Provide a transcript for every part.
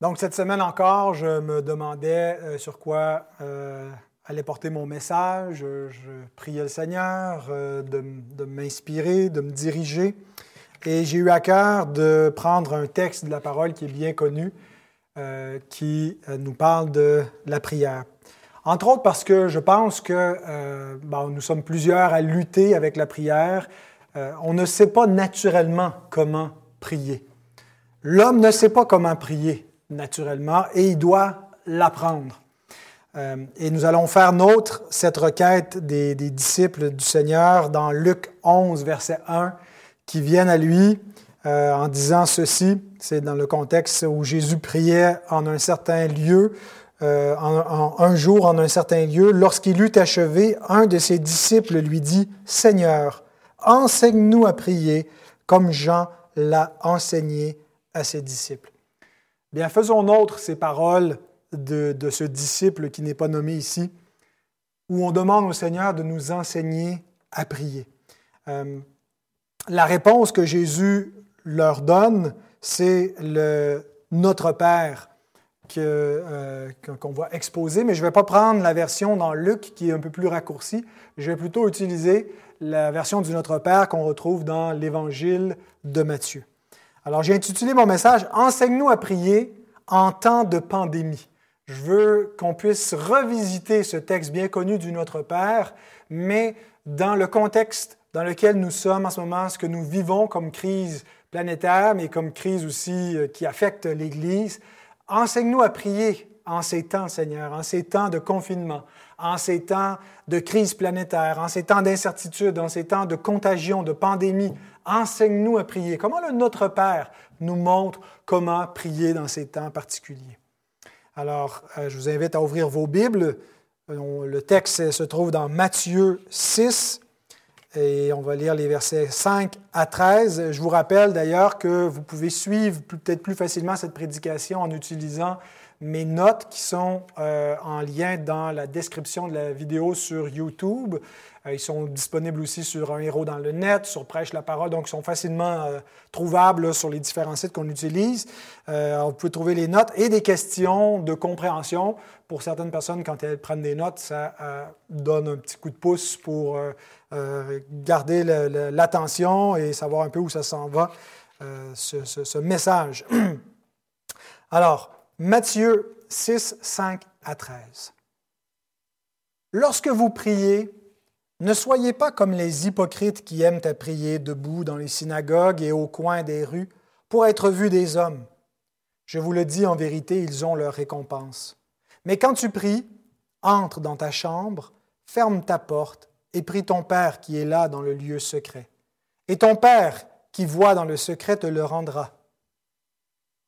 Donc, cette semaine encore, je me demandais euh, sur quoi euh, allait porter mon message. Je, priais le Seigneur euh, de, m'inspirer, de me diriger. Et j'ai eu à cœur de prendre un texte de la parole qui est bien connu, qui nous parle de la prière. Entre autres parce que je pense que nous sommes plusieurs à lutter avec la prière. on ne sait pas naturellement comment prier. L'homme ne sait pas comment prier naturellement, et il doit l'apprendre. Euh, et nous allons faire nôtre cette requête des, disciples du Seigneur dans Luc 11, verset 1, qui viennent à lui euh, en disant ceci. C'est dans le contexte où Jésus priait en un certain lieu, euh, un jour en un certain lieu. Lorsqu'il eut achevé, un de ses disciples lui dit, Seigneur, enseigne-nous à prier comme Jean l'a enseigné à ses disciples. Bien, faisons nôtre ces paroles de, ce disciple qui n'est pas nommé ici, où on demande au Seigneur de nous enseigner à prier. Euh, la réponse que Jésus leur donne, c'est le Notre Père euh, qu'on va exposer, mais je ne vais pas prendre la version dans Luc qui est un peu plus raccourcie. Je vais plutôt utiliser la version du Notre Père qu'on retrouve dans l'Évangile de Matthieu. Alors, j'ai intitulé mon message Enseigne-nous à prier en temps de pandémie. Je veux qu'on puisse revisiter ce texte bien connu du Notre Père, mais dans le contexte dans lequel nous sommes en ce moment, ce que nous vivons comme crise planétaire, mais comme crise aussi euh, qui affecte l'Église. Enseigne-nous à prier en ces temps, Seigneur, en ces temps de confinement, en ces temps de crise planétaire, en ces temps d'incertitude, en ces temps de contagion, de pandémie, Enseigne-nous à prier. Comment le Notre Père nous montre comment prier dans ces temps particuliers? Alors, euh, je vous invite à ouvrir vos Bibles. Euh, le texte se trouve dans Matthieu 6 et on va lire les versets 5 à 13. Je vous rappelle d'ailleurs que vous pouvez suivre peut-être plus facilement cette prédication en utilisant mes notes qui sont euh, en lien dans la description de la vidéo sur YouTube. Euh, ils sont disponibles aussi sur Un héros dans le net, sur Prêche la parole, donc ils sont facilement euh, trouvables sur les différents sites qu'on utilise. vous pouvez trouver les notes et des questions de compréhension. Pour certaines personnes, quand elles prennent des notes, ça donne un petit coup de pouce pour garder l'attention et savoir un peu où ça s'en va, ce, ce message. Alors, Matthieu 6, 5 à 13. Lorsque vous priez, ne soyez pas comme les hypocrites qui aiment à prier debout dans les synagogues et au coin des rues pour être vus des hommes. Je vous le dis en vérité, ils ont leur récompense. Mais quand tu pries, entre dans ta chambre, ferme ta porte et prie ton Père qui est là dans le lieu secret. Et ton Père qui voit dans le secret te le rendra.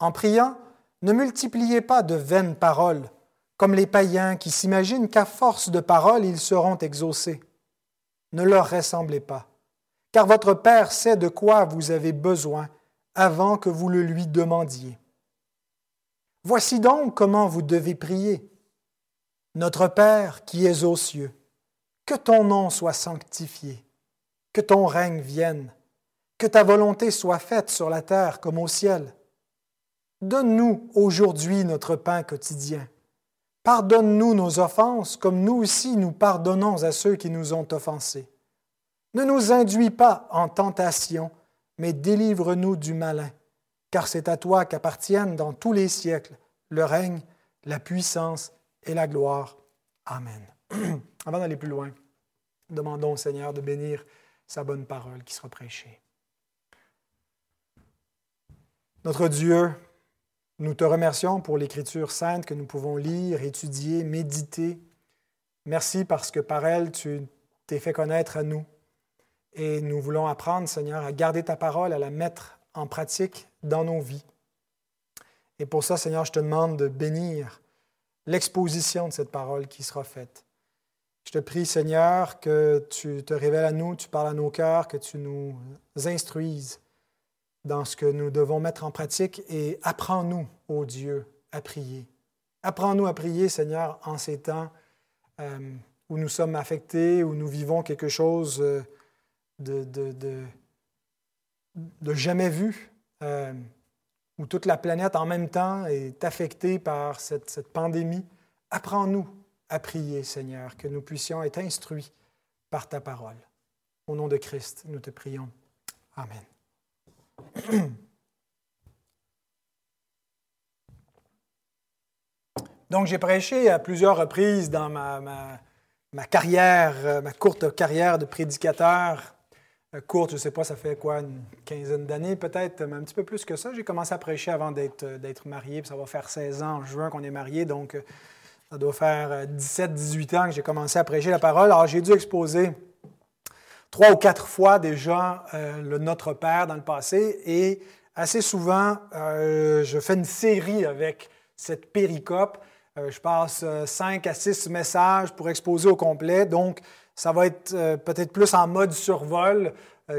En priant, ne multipliez pas de vaines paroles, comme les païens qui s'imaginent qu'à force de paroles ils seront exaucés. Ne leur ressemblez pas, car votre Père sait de quoi vous avez besoin avant que vous le lui demandiez. Voici donc comment vous devez prier. Notre Père qui es aux cieux, que ton nom soit sanctifié, que ton règne vienne, que ta volonté soit faite sur la terre comme au ciel. Donne-nous aujourd'hui notre pain quotidien. Pardonne-nous nos offenses comme nous aussi nous pardonnons à ceux qui nous ont offensés. Ne nous induis pas en tentation, mais délivre-nous du malin, car c'est à toi qu'appartiennent dans tous les siècles le règne, la puissance et la gloire. Amen. Avant d'aller plus loin, demandons au Seigneur de bénir sa bonne parole qui sera prêchée. Notre Dieu, nous te remercions pour l'Écriture sainte que nous pouvons lire, étudier, méditer. Merci parce que par elle, tu t'es fait connaître à nous. Et nous voulons apprendre, Seigneur, à garder ta parole, à la mettre en pratique dans nos vies. Et pour ça, Seigneur, je te demande de bénir l'exposition de cette parole qui sera faite. Je te prie, Seigneur, que tu te révèles à nous, tu parles à nos cœurs, que tu nous instruises dans ce que nous devons mettre en pratique et apprends-nous, ô Dieu, à prier. Apprends-nous à prier, Seigneur, en ces temps euh, où nous sommes affectés, où nous vivons quelque chose euh, de, jamais vu, euh, où toute la planète en même temps est affectée par cette pandémie, apprends-nous à prier, Seigneur, que nous puissions être instruits par ta parole. Au nom de Christ, nous te prions. Amen. Donc, j'ai prêché à plusieurs reprises dans ma, ma, carrière, euh, ma courte carrière de prédicateur. Euh, courte, je ne sais pas, ça fait quoi, une quinzaine d'années peut-être, mais un petit peu plus que ça. J'ai commencé à prêcher avant d'être, euh, d'être marié, puis ça va faire 16 ans en juin qu'on est marié, donc ça doit faire 17-18 ans que j'ai commencé à prêcher la parole. Alors, j'ai dû exposer trois ou quatre fois déjà le Notre Père dans le passé, et assez souvent, je fais une série avec cette péricope euh, je passe 5 euh, à 6 messages pour exposer au complet. Donc, ça va être euh, peut-être plus en mode survol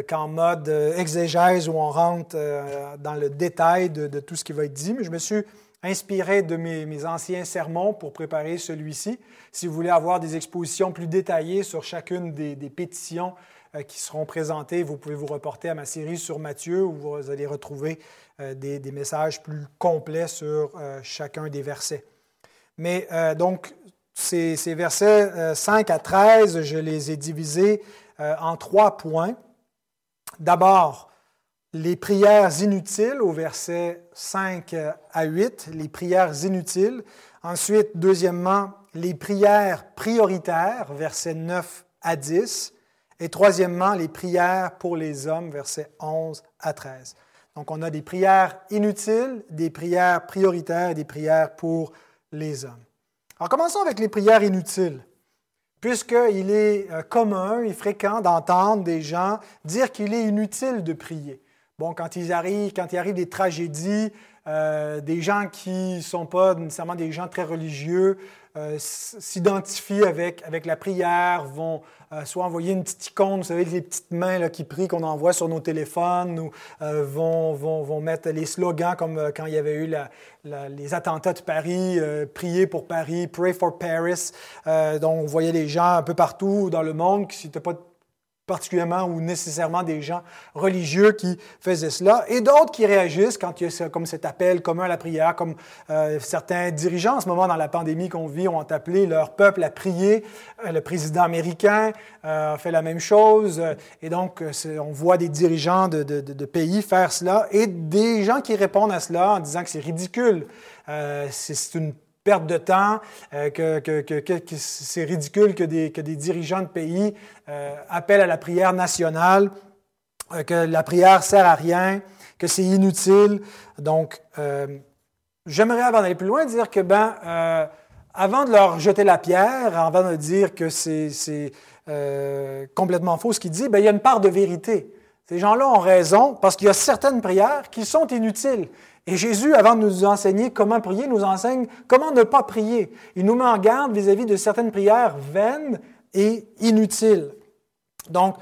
qu'en mode exégèse où on rentre dans le détail de, tout ce qui va être dit. Mais je me suis inspiré de mes, anciens sermons pour préparer celui-ci. Si vous voulez avoir des expositions plus détaillées sur chacune des, pétitions qui seront présentées, vous pouvez vous reporter à ma série sur Matthieu où vous allez retrouver des, messages plus complets sur chacun des versets. Mais euh, donc, ces, versets 5 euh, à 13, je les ai divisés euh, en trois points. D'abord, les prières inutiles au verset 5 à 8, les prières inutiles. Ensuite, deuxièmement, les prières prioritaires, versets 9 à 10. Et troisièmement, les prières pour les hommes, versets 11 à 13. Donc, on a des prières inutiles, des prières prioritaires et des prières pour les hommes. Alors commençons avec les prières inutiles, puisqu'il est euh, commun et fréquent d'entendre des gens dire qu'il est inutile de prier. Bon, quand, ils arrivent, quand il arrive des tragédies, euh, des gens qui ne sont pas nécessairement des gens très religieux euh, s'identifient avec, avec la prière, vont euh, soit envoyer une petite icône, vous savez, les petites mains là, qui prient qu'on envoie sur nos téléphones, ou vont, vont, vont, mettre les slogans comme quand il y avait eu les attentats de Paris, prier pour Paris, pray for Paris. donc, on voyait les gens un peu partout dans le monde qui n'étaient pas particulièrement ou nécessairement des gens religieux qui faisaient cela, et d'autres qui réagissent quand il y a comme cet appel commun à la prière, comme euh, certains dirigeants en ce moment dans la pandémie qu'on vit ont appelé leur peuple à prier. Euh, le président américain euh, fait la même chose, et donc on voit des dirigeants de, pays faire cela, et des gens qui répondent à cela en disant que c'est ridicule. c'est une perte de temps, euh, que, c'est ridicule que des, dirigeants de pays euh, appellent à la prière nationale, euh, que la prière sert à rien, que c'est inutile. Donc, j'aimerais, avant d'aller plus loin, dire que, ben, avant de leur jeter la pierre, avant de dire que c'est complètement faux ce qu'ils disent, ben, il y a une part de vérité. Ces gens-là ont raison parce qu'il y a certaines prières qui sont inutiles. Et Jésus, avant de nous enseigner comment prier, nous enseigne comment ne pas prier. Il nous met en garde vis-à-vis de certaines prières vaines et inutiles. Donc,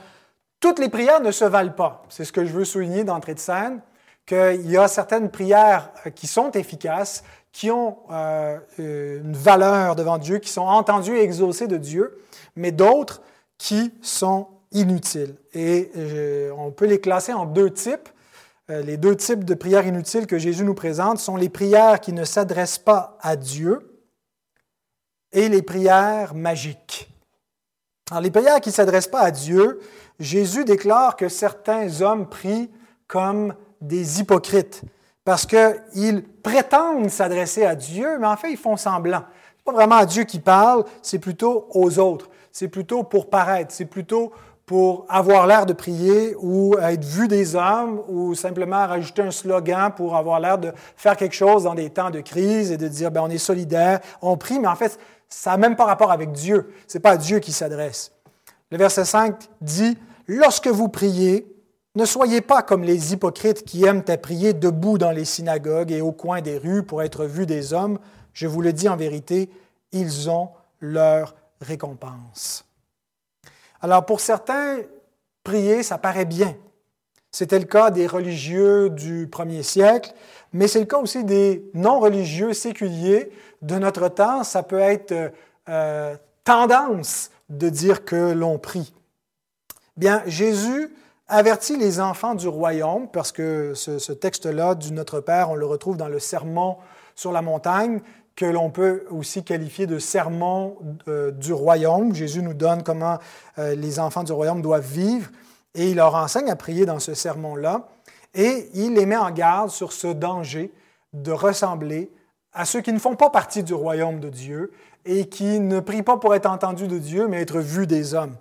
toutes les prières ne se valent pas. C'est ce que je veux souligner d'entrée de scène, qu'il y a certaines prières euh, qui sont efficaces, qui ont euh, une valeur devant Dieu, qui sont entendues et exaucées de Dieu, mais d'autres qui sont inutiles. Et euh, on peut les classer en deux types. Euh, les deux types de prières inutiles que Jésus nous présente sont les prières qui ne s'adressent pas à Dieu et les prières magiques. Alors, les prières qui ne s'adressent pas à Dieu, Jésus déclare que certains hommes prient comme des hypocrites parce qu'ils prétendent s'adresser à Dieu, mais en fait, ils font semblant. Ce n'est pas vraiment à Dieu qui parle, c'est plutôt aux autres. C'est plutôt pour paraître, c'est plutôt pour avoir l'air de prier ou être vu des hommes ou simplement rajouter un slogan pour avoir l'air de faire quelque chose dans des temps de crise et de dire, ben, on est solidaire, on prie, mais en fait, ça n'a même pas rapport avec Dieu. Ce n'est pas à Dieu qui s'adresse. Le verset 5 dit, Lorsque vous priez, ne soyez pas comme les hypocrites qui aiment à prier debout dans les synagogues et au coin des rues pour être vus des hommes. Je vous le dis en vérité, ils ont leur récompense. Alors pour certains, prier, ça paraît bien. C'était le cas des religieux du premier siècle, mais c'est le cas aussi des non-religieux séculiers de notre temps. Ça peut être euh, tendance de dire que l'on prie. Bien, Jésus avertit les enfants du royaume, parce que ce, texte-là du Notre Père, on le retrouve dans le sermon sur la montagne, que l'on peut aussi qualifier de sermon euh, du royaume. Jésus nous donne comment euh, les enfants du royaume doivent vivre et il leur enseigne à prier dans ce sermon-là. Et il les met en garde sur ce danger de ressembler à ceux qui ne font pas partie du royaume de Dieu et qui ne prient pas pour être entendus de Dieu, mais être vus des hommes.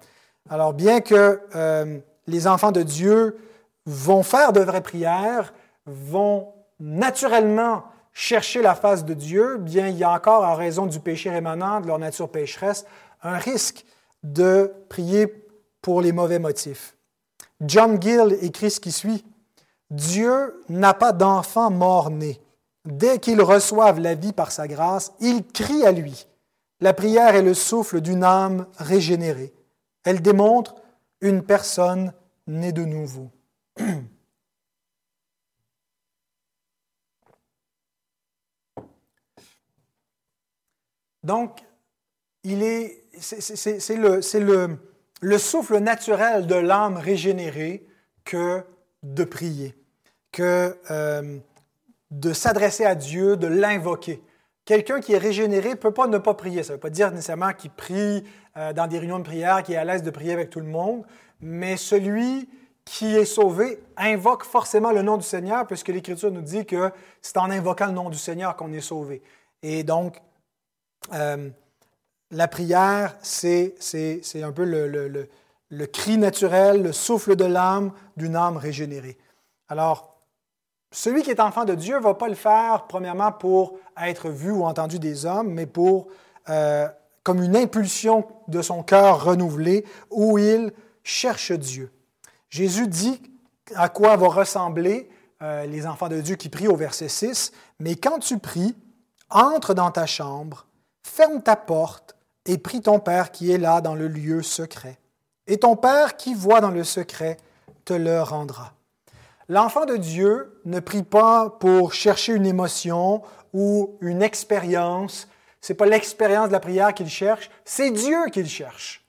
Alors, bien que euh, les enfants de Dieu vont faire de vraies prières, vont naturellement chercher la face de Dieu, bien il y a encore, en raison du péché rémanent, de leur nature pécheresse, un risque de prier pour les mauvais motifs. John Gill écrit ce qui suit. Dieu n'a pas d'enfant mort-né. Dès qu'ils reçoivent la vie par sa grâce, ils crient à lui. La prière est le souffle d'une âme régénérée. Elle démontre une personne née de nouveau. Donc, il est, c'est, le, le, le souffle naturel de l'âme régénérée que de prier, que euh, de s'adresser à Dieu, de l'invoquer. Quelqu'un qui est régénéré ne peut pas ne pas prier. Ça ne veut pas dire nécessairement qu'il prie euh, dans des réunions de prière, qu'il est à l'aise de prier avec tout le monde, mais celui qui est sauvé invoque forcément le nom du Seigneur, puisque l'Écriture nous dit que c'est en invoquant le nom du Seigneur qu'on est sauvé. Et donc, euh, la prière, c'est un peu le, cri naturel, le souffle de l'âme d'une âme régénérée. Alors, celui qui est enfant de Dieu ne va pas le faire, premièrement, pour être vu ou entendu des hommes, mais pour, euh, comme une impulsion de son cœur renouvelé, où il cherche Dieu. Jésus dit à quoi vont ressembler euh, les enfants de Dieu qui prient au verset 6, Mais quand tu pries, entre dans ta chambre, ferme ta porte et prie ton Père qui est là dans le lieu secret. Et ton Père qui voit dans le secret te le rendra. L'enfant de Dieu ne prie pas pour chercher une émotion ou une expérience. Ce n'est pas l'expérience de la prière qu'il cherche, c'est Dieu qu'il cherche.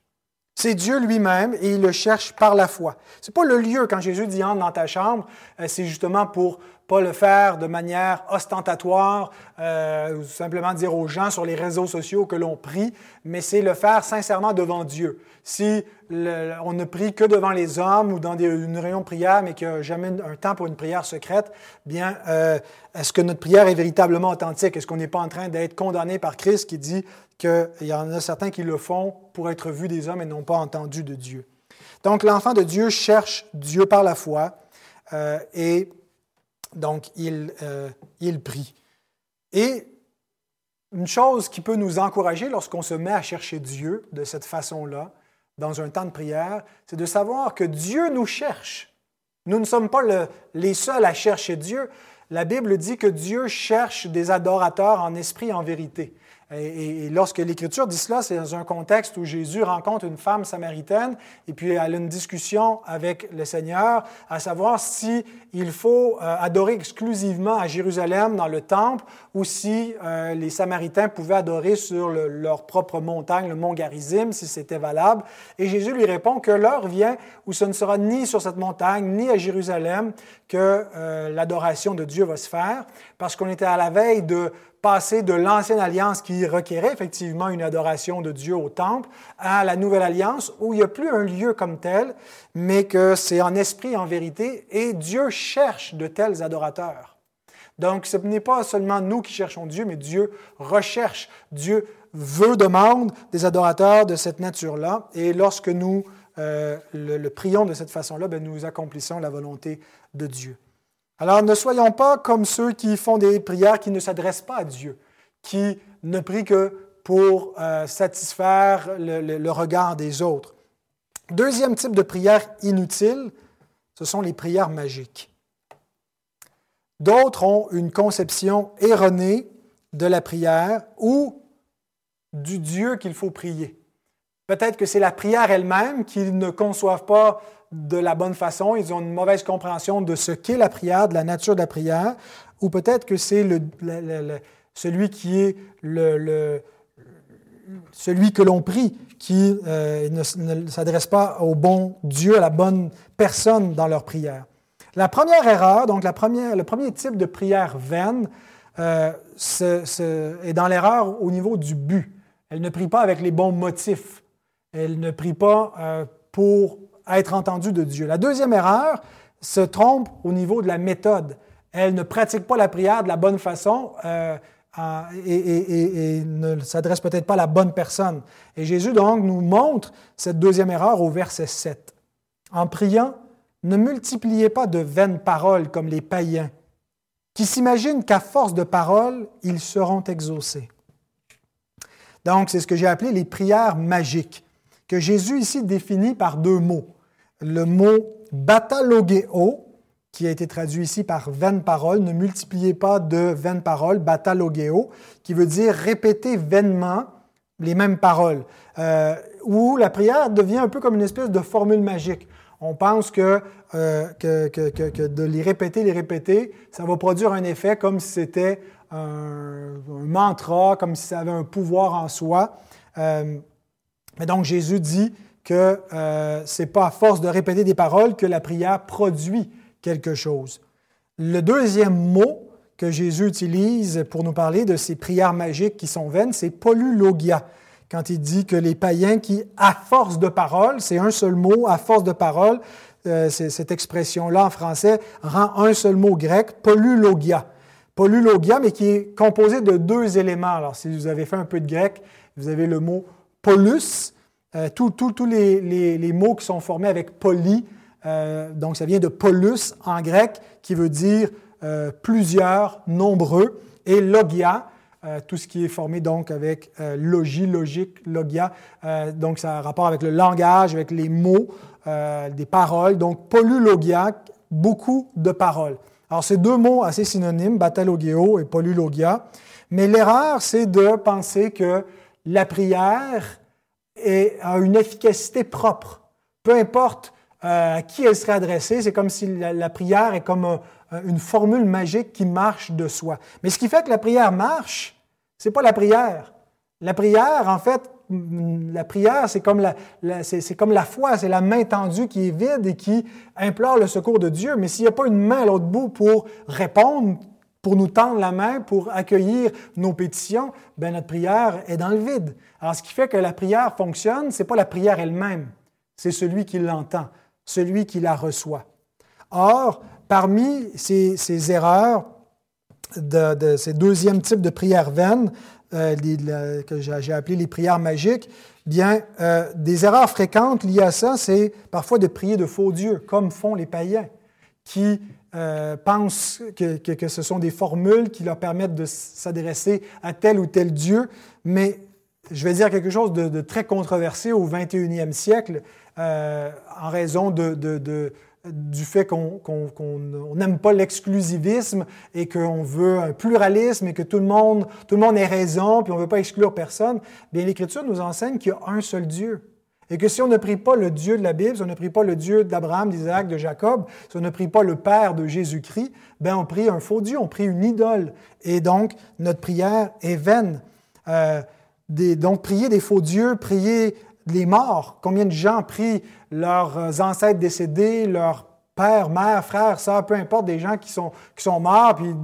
C'est Dieu lui-même et il le cherche par la foi. Ce n'est pas le lieu, quand Jésus dit entre dans ta chambre, euh, c'est justement pour pas le faire de manière ostentatoire, euh, ou simplement dire aux gens sur les réseaux sociaux que l'on prie, mais c'est le faire sincèrement devant Dieu. Si on ne prie que devant les hommes ou dans une réunion de prière, mais qu'il n'y a jamais un temps pour une prière secrète, bien, euh, est-ce que notre prière est véritablement authentique? Est-ce qu'on n'est pas en train d'être condamné par Christ qui dit qu'il y en a certains qui le font pour être vus des hommes et non pas entendus de Dieu? Donc, l'enfant de Dieu cherche Dieu par la foi euh, et donc, euh, il, prie. Et une chose qui peut nous encourager lorsqu'on se met à chercher Dieu de cette façon-là, dans un temps de prière, c'est de savoir que Dieu nous cherche. Nous ne sommes pas les seuls à chercher Dieu. La Bible dit que Dieu cherche des adorateurs en esprit et en vérité. Et, lorsque l'Écriture dit cela, c'est dans un contexte où Jésus rencontre une femme samaritaine et puis elle a une discussion avec le Seigneur à savoir si il faut euh, adorer exclusivement à Jérusalem dans le temple ou si euh, les Samaritains pouvaient adorer sur leur propre montagne, le mont Garizim, si c'était valable. Et Jésus lui répond que l'heure vient où ce ne sera ni sur cette montagne ni à Jérusalem que euh, l'adoration de Dieu va se faire, parce qu'on était à la veille de passer de l'ancienne alliance qui requérait effectivement une adoration de Dieu au temple à la nouvelle alliance où il n'y a plus un lieu comme tel, mais que c'est en esprit en vérité, et Dieu cherche de tels adorateurs. Donc ce n'est pas seulement nous qui cherchons Dieu, mais Dieu recherche, Dieu veut, demande des adorateurs de cette nature-là, et lorsque nous euh, le, prions de cette façon-là, ben, nous accomplissons la volonté de Dieu. Alors ne soyons pas comme ceux qui font des prières qui ne s'adressent pas à Dieu, qui ne prient que pour euh, satisfaire le, regard des autres. Deuxième type de prière inutile, ce sont les prières magiques. D'autres ont une conception erronée de la prière ou du Dieu qu'il faut prier. Peut-être que c'est la prière elle-même qu'ils ne conçoivent pas de la bonne façon, ils ont une mauvaise compréhension de ce qu'est la prière, de la nature de la prière, ou peut-être que c'est le, celui qui est le, celui que l'on prie, qui euh, ne, s'adresse pas au bon Dieu, à la bonne personne dans leur prière. La première erreur, donc la première, le premier type de prière vaine, euh, est dans l'erreur au niveau du but. Elle ne prie pas avec les bons motifs. Elle ne prie pas euh, pour être entendue de Dieu. La deuxième erreur se trompe au niveau de la méthode. Elle ne pratique pas la prière de la bonne façon et, ne s'adresse peut-être pas à la bonne personne. Et Jésus donc nous montre cette deuxième erreur au verset 7. En priant, ne multipliez pas de vaines paroles comme les païens, qui s'imaginent qu'à force de paroles, ils seront exaucés. Donc, c'est ce que j'ai appelé les prières magiques, que Jésus ici définit par deux mots. Le mot batalogéo, qui a été traduit ici par vaine parole. Ne multipliez pas de vaines paroles, batalogéo, qui veut dire répéter vainement les mêmes paroles, euh, où la prière devient un peu comme une espèce de formule magique. On pense que, euh, de les répéter, les répéter, ça va produire un effet comme si c'était un, mantra, comme si ça avait un pouvoir en soi. Euh, mais donc Jésus dit que euh, ce n'est pas à force de répéter des paroles que la prière produit quelque chose. Le deuxième mot que Jésus utilise pour nous parler de ces prières magiques qui sont vaines, c'est polylogia. Quand il dit que les païens qui, à force de parole, c'est un seul mot, à force de parole, euh, cette expression-là en français rend un seul mot grec, polylogia. Polylogia, mais qui est composé de deux éléments. Alors, si vous avez fait un peu de grec, vous avez le mot polus, euh, tous les, mots qui sont formés avec poly, euh, donc, ça vient de polus en grec, qui veut dire euh, plusieurs, nombreux, et logia, tout ce qui est formé donc avec logie, logique, logia. donc, ça a rapport avec le langage, avec les mots, des paroles. Donc, polylogia, beaucoup de paroles. Alors, c'est deux mots assez synonymes, batalogéo et polylogia. Mais l'erreur, c'est de penser que la prière a une efficacité propre. Peu importe euh, à qui elle serait adressée. C'est comme si la, prière est comme une formule magique qui marche de soi. Mais ce qui fait que la prière marche, c'est pas la prière. La prière, en fait, mm, la prière, c'est comme la, c'est, comme la foi, c'est la main tendue qui est vide et qui implore le secours de Dieu. Mais s'il n'y a pas une main à l'autre bout pour répondre, pour nous tendre la main, pour accueillir nos pétitions, ben notre prière est dans le vide. Alors, ce qui fait que la prière fonctionne, ce n'est pas la prière elle-même, c'est celui qui l'entend celui qui la reçoit. Or, parmi ces, erreurs de, ces deuxièmes types de prières vaines, euh, que j'ai appelées les prières magiques, bien, euh, des erreurs fréquentes liées à ça, c'est parfois de prier de faux dieux, comme font les païens, qui euh, pensent que, que, ce sont des formules qui leur permettent de s'adresser à tel ou tel Dieu, mais je vais dire quelque chose de, de très controversé au 21e siècle. Euh, en raison du fait qu'on n'aime pas l'exclusivisme et qu'on veut un pluralisme et que tout le monde, tout le monde ait raison, puis on ne veut pas exclure personne, bien l'Écriture nous enseigne qu'il y a un seul Dieu. Et que si on ne prie pas le Dieu de la Bible, si on ne prie pas le Dieu d'Abraham, d'Isaac, de Jacob, si on ne prie pas le Père de Jésus-Christ, ben on prie un faux Dieu, on prie une idole. Et donc, notre prière est vaine. Euh, donc, prier des faux dieux, prier les morts. Combien de gens prient leurs ancêtres décédés, leurs pères, mères, frères, sœurs, peu importe, des gens qui sont, qui sont morts, puis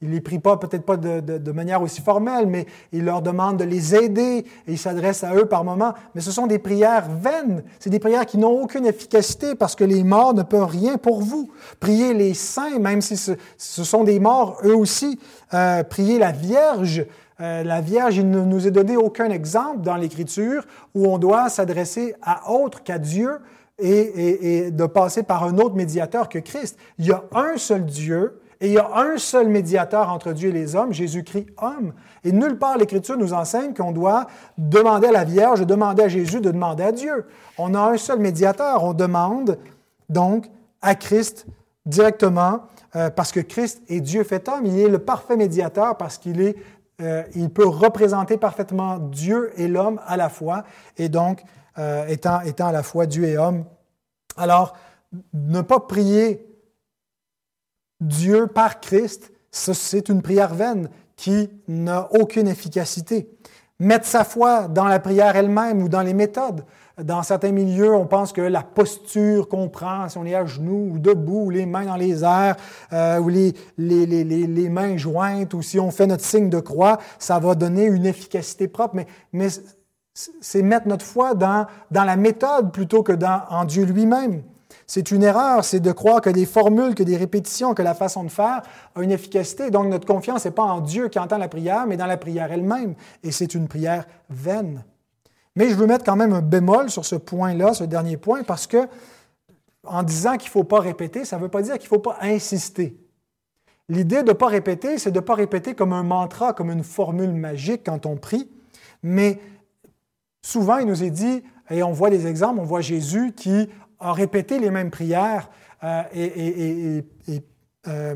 ils ne les prient pas, peut-être pas de, de, manière aussi formelle, mais ils leur demandent de les aider et ils s'adressent à eux par moments. Mais ce sont des prières vaines. C'est des prières qui n'ont aucune efficacité parce que les morts ne peuvent rien pour vous. Priez les saints, même si ce, sont des morts eux aussi. Euh, priez la Vierge. Euh, la Vierge, il ne nous est donné aucun exemple dans l'Écriture où on doit s'adresser à autre qu'à Dieu et, de passer par un autre médiateur que Christ. Il y a un seul Dieu et il y a un seul médiateur entre Dieu et les hommes, Jésus-Christ homme. Et nulle part l'Écriture nous enseigne qu'on doit demander à la Vierge, demander à Jésus, de demander à Dieu. On a un seul médiateur. On demande donc à Christ directement euh, parce que Christ est Dieu fait homme. Il est le parfait médiateur parce qu'il euh, peut représenter parfaitement Dieu et l'homme à la fois, et donc euh, étant, étant à la fois Dieu et homme. Alors, ne pas prier Dieu par Christ, c'est une prière vaine qui n'a aucune efficacité. mettre sa foi dans la prière elle-même ou dans les méthodes. Dans certains milieux, on pense que la posture qu'on prend, si on est à genoux ou debout, ou les mains dans les airs, euh, ou les, les, les, les, mains jointes, ou si on fait notre signe de croix, ça va donner une efficacité propre. Mais, mais c'est mettre notre foi dans, dans la méthode plutôt que dans, en Dieu lui-même. C'est une erreur, c'est de croire que des formules, que des répétitions, que la façon de faire a une efficacité. Donc notre confiance n'est pas en Dieu qui entend la prière, mais dans la prière elle-même. Et c'est une prière vaine. Mais je veux mettre quand même un bémol sur ce point-là, ce dernier point, parce que en disant qu'il ne faut pas répéter, ça ne veut pas dire qu'il ne faut pas insister. L'idée de ne pas répéter, c'est de ne pas répéter comme un mantra, comme une formule magique quand on prie, mais souvent il nous est dit, et on voit des exemples, on voit Jésus qui a répété les mêmes prières euh, et, euh,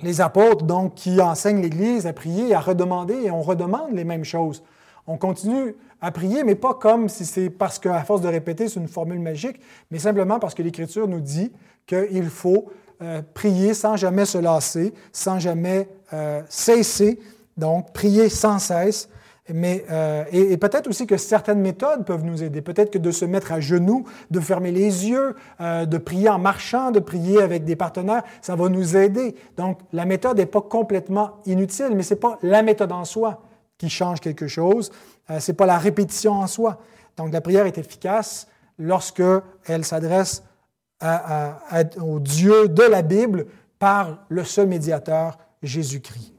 les apôtres donc, qui enseignent l'Église à prier, à redemander, et on redemande les mêmes choses. On continue à prier, mais pas comme si c'est parce qu'à force de répéter, c'est une formule magique, mais simplement parce que l'Écriture nous dit qu'il faut euh, prier sans jamais se lasser, sans jamais cesser, donc prier sans cesse. Mais, euh, et, peut-être aussi que certaines méthodes peuvent nous aider. Peut-être que de se mettre à genoux, de fermer les yeux, de prier en marchant, de prier avec des partenaires, ça va nous aider. Donc, la méthode n'est pas complètement inutile, mais ce n'est pas la méthode en soi qui change quelque chose. Euh, ce n'est pas la répétition en soi. Donc la prière est efficace lorsque elle s'adresse au Dieu de la Bible par le seul médiateur, Jésus-Christ.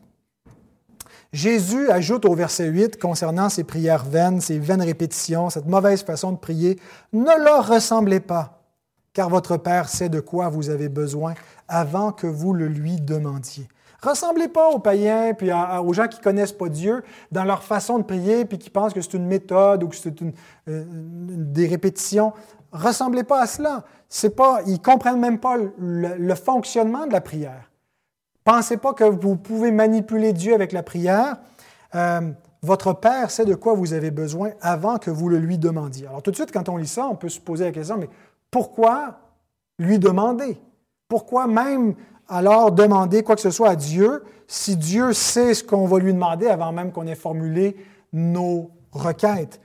Jésus ajoute au verset 8 concernant ces prières vaines, ces vaines répétitions, cette mauvaise façon de prier, ne leur ressemblez pas, car votre Père sait de quoi vous avez besoin avant que vous le lui demandiez. Ressemblez pas aux païens puis aux gens qui connaissent pas Dieu dans leur façon de prier puis qui pensent que c'est une méthode ou que c'est une, euh, des répétitions. Ressemblez pas à cela. C'est pas, ils comprennent même pas le, fonctionnement de la prière. Pensez pas que vous pouvez manipuler Dieu avec la prière. Euh, votre Père sait de quoi vous avez besoin avant que vous le lui demandiez. Alors tout de suite, quand on lit ça, on peut se poser la question, mais pourquoi lui demander? Pourquoi même alors demander quoi que ce soit à Dieu si Dieu sait ce qu'on va lui demander avant même qu'on ait formulé nos requêtes?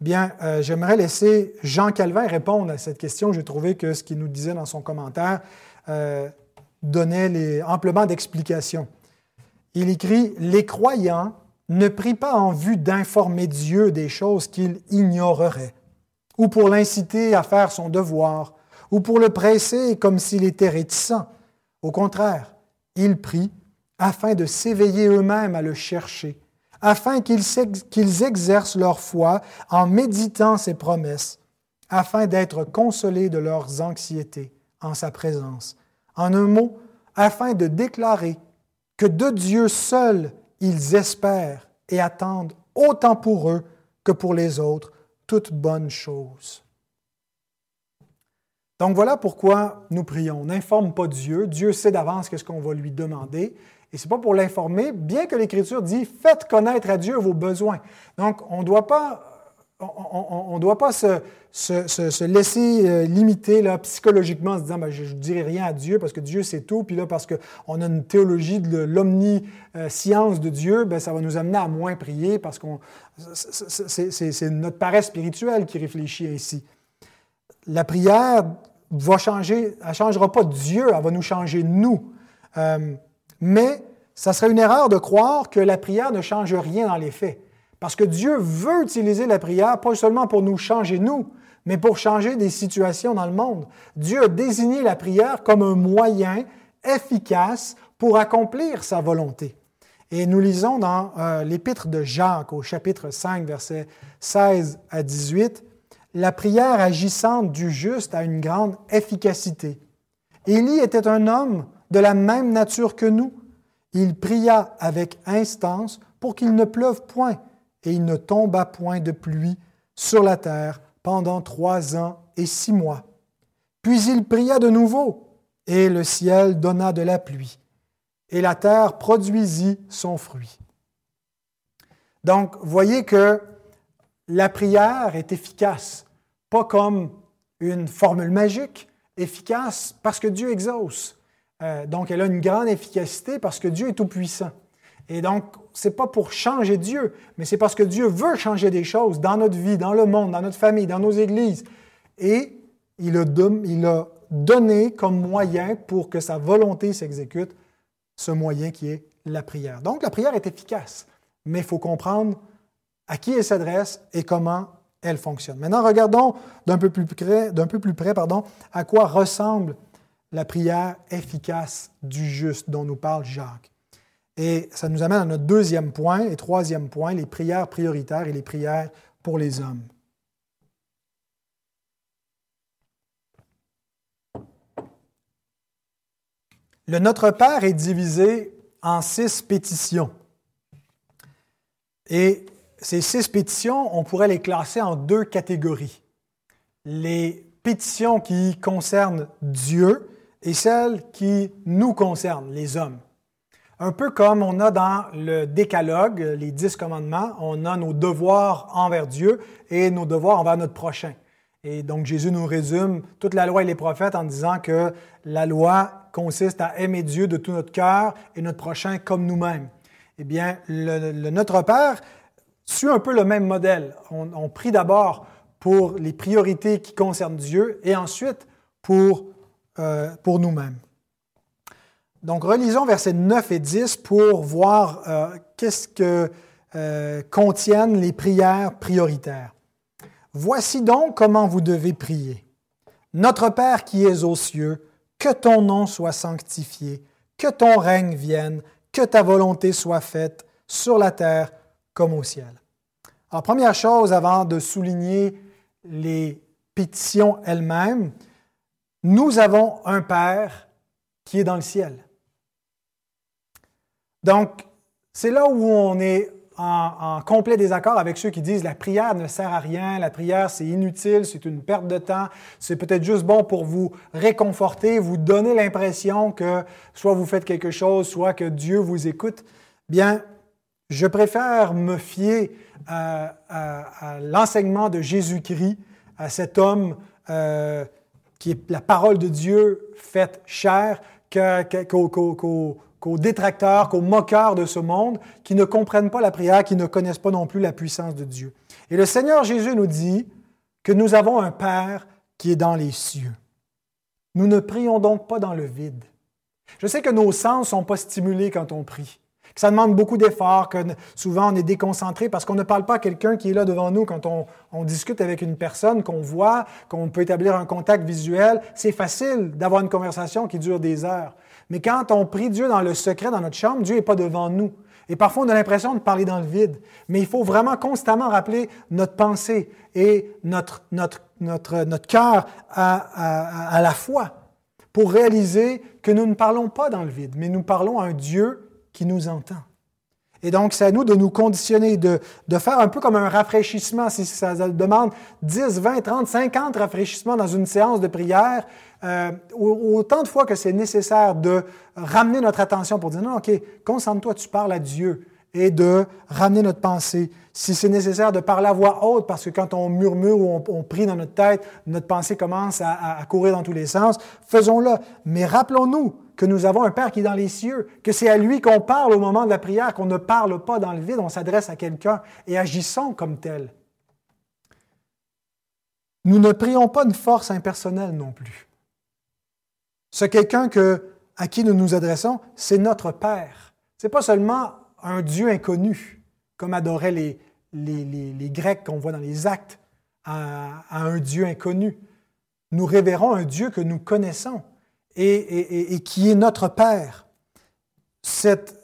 Bien, euh, j'aimerais laisser Jean Calvin répondre à cette question. J'ai trouvé que ce qu'il nous disait dans son commentaire euh, donnait amplement d'explications. Il écrit Les croyants ne prient pas en vue d'informer Dieu des choses qu'il ignorerait, ou pour l'inciter à faire son devoir, ou pour le presser comme s'il était réticent au contraire, ils prient afin de s'éveiller eux-mêmes à le chercher, afin qu'ils exercent leur foi en méditant ses promesses, afin d'être consolés de leurs anxiétés en sa présence. En un mot, afin de déclarer que de Dieu seul ils espèrent et attendent autant pour eux que pour les autres toute bonne chose. Donc voilà pourquoi nous prions. On n'informe pas Dieu. Dieu sait d'avance qu'est-ce qu'on va lui demander. Et ce n'est pas pour l'informer, bien que l'Écriture dit faites connaître à Dieu vos besoins. Donc on ne doit pas on ne doit pas se, se, laisser euh, limiter psychologiquement en se disant ben, je ne dirai rien à Dieu parce que Dieu c'est tout, puis là parce qu'on a une théologie de l'omniscience de Dieu, ben, ça va nous amener à moins prier parce que c'est notre paresse spirituelle qui réfléchit ainsi. La prière va changer, elle ne changera pas Dieu, elle va nous changer nous. Euh, mais ça serait une erreur de croire que la prière ne change rien dans les faits. Parce que Dieu veut utiliser la prière, pas seulement pour nous changer nous, mais pour changer des situations dans le monde. Dieu a désigné la prière comme un moyen efficace pour accomplir sa volonté. Et nous lisons dans euh, l'épître de Jacques au chapitre 5, versets 16 à 18, la prière agissante du juste a une grande efficacité. Élie était un homme de la même nature que nous. Il pria avec instance pour qu'il ne pleuve point, et il ne tomba point de pluie sur la terre pendant trois ans et six mois. Puis il pria de nouveau, et le ciel donna de la pluie, et la terre produisit son fruit. Donc, voyez que la prière est efficace, pas comme une formule magique, efficace parce que Dieu exauce. Euh, donc, elle a une grande efficacité parce que Dieu est tout-puissant. Et donc, ce n'est pas pour changer Dieu, mais c'est parce que Dieu veut changer des choses dans notre vie, dans le monde, dans notre famille, dans nos églises. Et il a, donné comme moyen pour que sa volonté s'exécute, ce moyen qui est la prière. Donc, la prière est efficace, mais il faut comprendre à qui elle s'adresse et comment elle fonctionne. Maintenant, regardons d'un peu plus près, d'un peu à quoi ressemble la prière efficace du juste dont nous parle Jacques. Et ça nous amène à notre deuxième point et troisième point, les prières prioritaires et les prières pour les hommes. Le Notre Père est divisé en six pétitions. Et ces six pétitions, on pourrait les classer en deux catégories. Les pétitions qui concernent Dieu et celles qui nous concernent, les hommes. Un peu comme on a dans le décalogue, les dix commandements, on a nos devoirs envers Dieu et nos devoirs envers notre prochain. Et donc Jésus nous résume toute la loi et les prophètes en disant que la loi consiste à aimer Dieu de tout notre cœur et notre prochain comme nous-mêmes. Eh bien, Notre Père suit un peu le même modèle. On, prie d'abord pour les priorités qui concernent Dieu et ensuite pour, euh, pour nous-mêmes. Donc, relisons versets 9 et 10 pour voir euh, qu'est-ce que euh, contiennent les prières prioritaires. Voici donc comment vous devez prier. Notre Père qui es aux cieux, que ton nom soit sanctifié, que ton règne vienne, que ta volonté soit faite sur la terre comme au ciel. Alors, première chose, avant de souligner les pétitions elles-mêmes, nous avons un Père qui est dans le ciel. Donc, c'est là où on est en, complet désaccord avec ceux qui disent la prière ne sert à rien, la prière c'est inutile, c'est une perte de temps, c'est peut-être juste bon pour vous réconforter, vous donner l'impression que soit vous faites quelque chose, soit que Dieu vous écoute. Bien, je préfère me fier à, l'enseignement de Jésus-Christ, à cet homme euh, qui est la parole de Dieu faite chair, qu'au qu'aux détracteurs, qu'aux moqueurs de ce monde, qui ne comprennent pas la prière, qui ne connaissent pas non plus la puissance de Dieu. Et le Seigneur Jésus nous dit que nous avons un Père qui est dans les cieux. Nous ne prions donc pas dans le vide. Je sais que nos sens ne sont pas stimulés quand on prie, que ça demande beaucoup d'efforts, que souvent on est déconcentré parce qu'on ne parle pas à quelqu'un qui est là devant nous quand on, on discute avec une personne qu'on voit, qu'on peut établir un contact visuel. C'est facile d'avoir une conversation qui dure des heures. Mais quand on prie Dieu dans le secret, dans notre chambre, Dieu n'est pas devant nous. Et parfois, on a l'impression de parler dans le vide. Mais il faut vraiment constamment rappeler notre pensée et notre, notre, cœur à, à, la fois pour réaliser que nous ne parlons pas dans le vide, mais nous parlons à un Dieu qui nous entend. Et donc, c'est à nous de nous conditionner, de, de, faire un peu comme un rafraîchissement, si ça demande 10, 20, 30, 50 rafraîchissements dans une séance de prière, euh, autant de fois que c'est nécessaire de ramener notre attention pour dire non, OK, concentre-toi, tu parles à Dieu et de ramener notre pensée. Si c'est nécessaire de parler à voix haute, parce que quand on murmure ou on, prie dans notre tête, notre pensée commence à, à courir dans tous les sens, faisons-le. Mais rappelons-nous que nous avons un Père qui est dans les cieux, que c'est à lui qu'on parle au moment de la prière, qu'on ne parle pas dans le vide, on s'adresse à quelqu'un et agissons comme tel. Nous ne prions pas une force impersonnelle non plus. Ce quelqu'un que, à qui nous nous adressons, c'est notre Père. Ce n'est pas seulement un Dieu inconnu, comme adoraient les, les, Grecs qu'on voit dans les actes, à, un Dieu inconnu. Nous révérons un Dieu que nous connaissons et, et qui est notre Père. Cette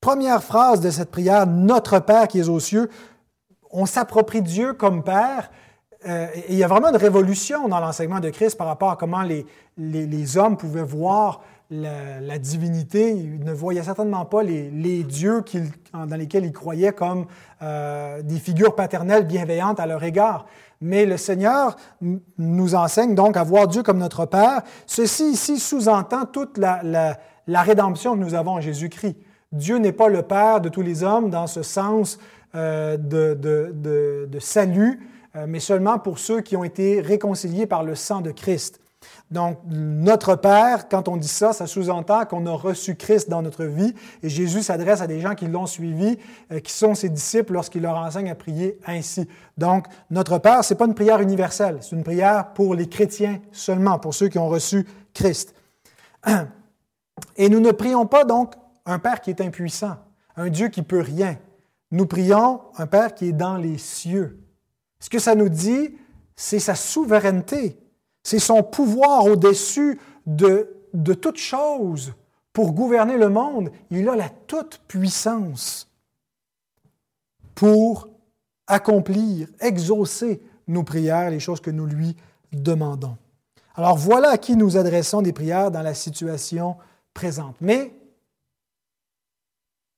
première phrase de cette prière, Notre Père qui est aux cieux, on s'approprie Dieu comme Père, euh, il y a vraiment une révolution dans l'enseignement de Christ par rapport à comment les, les, hommes pouvaient voir la, divinité. Ils ne voyaient certainement pas les, les dieux dans lesquels ils croyaient comme euh, des figures paternelles bienveillantes à leur égard. Mais le Seigneur nous enseigne donc à voir Dieu comme notre Père. Ceci ici sous-entend toute la, la, rédemption que nous avons en Jésus-Christ. Dieu n'est pas le Père de tous les hommes dans ce sens euh, de, de, de, salut, euh, mais seulement pour ceux qui ont été réconciliés par le sang de Christ. Donc, notre Père, quand on dit ça, ça sous-entend qu'on a reçu Christ dans notre vie. Et Jésus s'adresse à des gens qui l'ont suivi, euh, qui sont ses disciples, lorsqu'il leur enseigne à prier ainsi. Donc, notre Père, ce n'est pas une prière universelle, c'est une prière pour les chrétiens seulement, pour ceux qui ont reçu Christ. Et nous ne prions pas donc un Père qui est impuissant, un Dieu qui peut rien. Nous prions un Père qui est dans les cieux. Ce que ça nous dit, c'est sa souveraineté c'est son pouvoir au-dessus de, de toute chose pour gouverner le monde. Il a la toute-puissance pour accomplir, exaucer nos prières, les choses que nous lui demandons. Alors voilà à qui nous adressons des prières dans la situation présente. Mais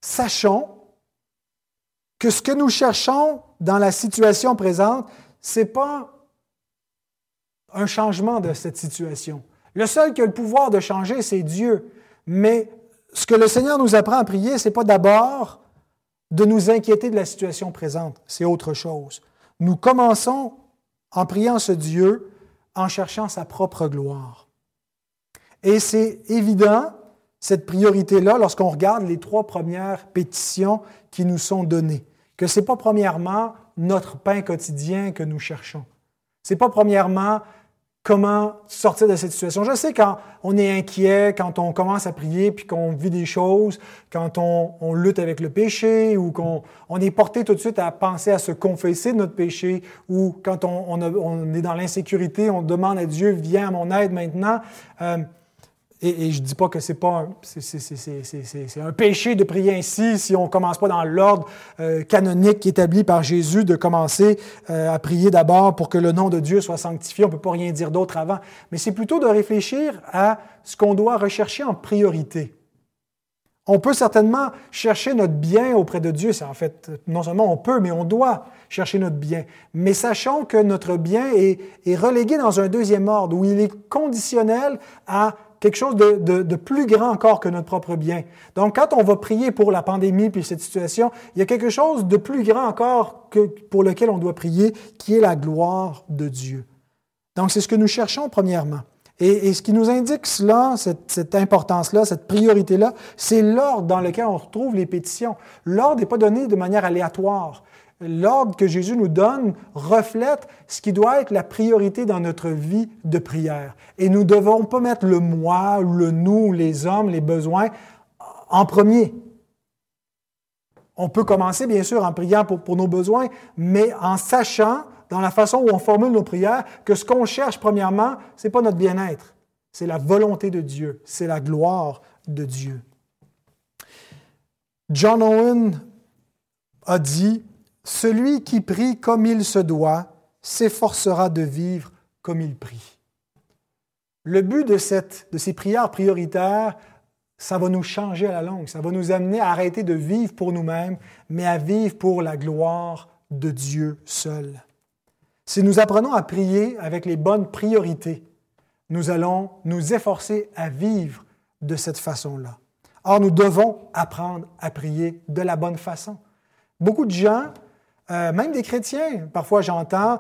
sachons que ce que nous cherchons dans la situation présente, ce n'est pas un changement de cette situation. Le seul qui a le pouvoir de changer, c'est Dieu. Mais ce que le Seigneur nous apprend à prier, ce n'est pas d'abord de nous inquiéter de la situation présente, c'est autre chose. Nous commençons en priant ce Dieu en cherchant sa propre gloire. Et c'est évident, cette priorité-là, lorsqu'on regarde les trois premières pétitions qui nous sont données, que ce n'est pas premièrement notre pain quotidien que nous cherchons. Ce n'est pas premièrement comment sortir de cette situation. Je sais quand on est inquiet, quand on commence à prier, puis qu'on vit des choses, quand on, lutte avec le péché, ou qu'on on est porté tout de suite à penser à se confesser de notre péché, ou quand on, est dans l'insécurité, on demande à Dieu, viens à mon aide maintenant. Euh, et, je ne dis pas que c'est pas un péché de prier ainsi si on ne commence pas dans l'ordre euh, canonique établi par Jésus de commencer euh, à prier d'abord pour que le nom de Dieu soit sanctifié. On ne peut pas rien dire d'autre avant. Mais c'est plutôt de réfléchir à ce qu'on doit rechercher en priorité. On peut certainement chercher notre bien auprès de Dieu. C'est en fait, non seulement on peut, mais on doit chercher notre bien. Mais sachons que notre bien est, est relégué dans un deuxième ordre où il est conditionnel à quelque chose de, plus grand encore que notre propre bien. Donc, quand on va prier pour la pandémie puis cette situation, il y a quelque chose de plus grand encore pour lequel on doit prier, qui est la gloire de Dieu. Donc, c'est ce que nous cherchons premièrement. Et, ce qui nous indique cela, cette importance-là, cette priorité-là, c'est l'ordre dans lequel on retrouve les pétitions. L'ordre n'est pas donné de manière aléatoire l'ordre que Jésus nous donne reflète ce qui doit être la priorité dans notre vie de prière. Et nous ne devons pas mettre le moi, le nous, les hommes, les besoins en premier. On peut commencer, bien sûr, en priant pour, pour nos besoins, mais en sachant, dans la façon où on formule nos prières, que ce qu'on cherche, premièrement, ce n'est pas notre bien-être, c'est la volonté de Dieu, c'est la gloire de Dieu. John Owen a dit celui qui prie comme il se doit s'efforcera de vivre comme il prie. Le but de, cette, de ces prières prioritaires, ça va nous changer à la longue, ça va nous amener à arrêter de vivre pour nous-mêmes, mais à vivre pour la gloire de Dieu seul. Si nous apprenons à prier avec les bonnes priorités, nous allons nous efforcer à vivre de cette façon-là. Or, nous devons apprendre à prier de la bonne façon. Beaucoup de gens euh, même des chrétiens, parfois j'entends,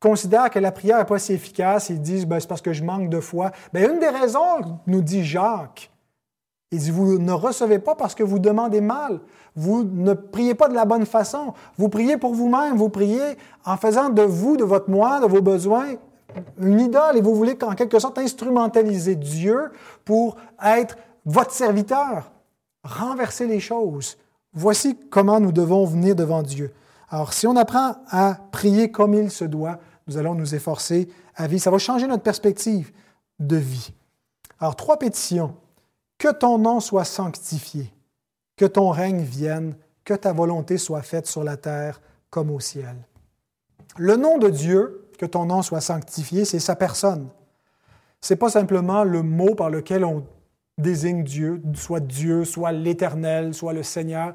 considèrent que la prière n'est pas si efficace. Ils disent, ben, c'est parce que je manque de foi. Ben, une des raisons, nous dit Jacques, il dit, vous ne recevez pas parce que vous demandez mal. Vous ne priez pas de la bonne façon. Vous priez pour vous-même. Vous priez en faisant de vous, de votre moi, de vos besoins, une idole et vous voulez en quelque sorte instrumentaliser Dieu pour être votre serviteur. Renverser les choses. Voici comment nous devons venir devant Dieu. Alors, si on apprend à prier comme il se doit, nous allons nous efforcer à vivre. Ça va changer notre perspective de vie. Alors, trois pétitions. Que ton nom soit sanctifié, que ton règne vienne, que ta volonté soit faite sur la terre comme au ciel. Le nom de Dieu, que ton nom soit sanctifié, c'est sa personne. Ce n'est pas simplement le mot par lequel on désigne Dieu, soit Dieu, soit l'Éternel, soit le Seigneur.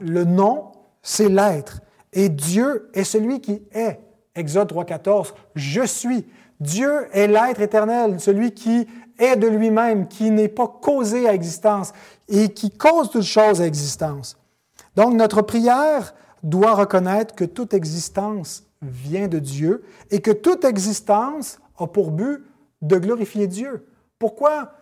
Le nom, c'est l'être. Et Dieu est celui qui est. Exode 3.14, je suis. Dieu est l'être éternel, celui qui est de lui-même, qui n'est pas causé à existence et qui cause toute chose à existence. Donc notre prière doit reconnaître que toute existence vient de Dieu et que toute existence a pour but de glorifier Dieu. Pourquoi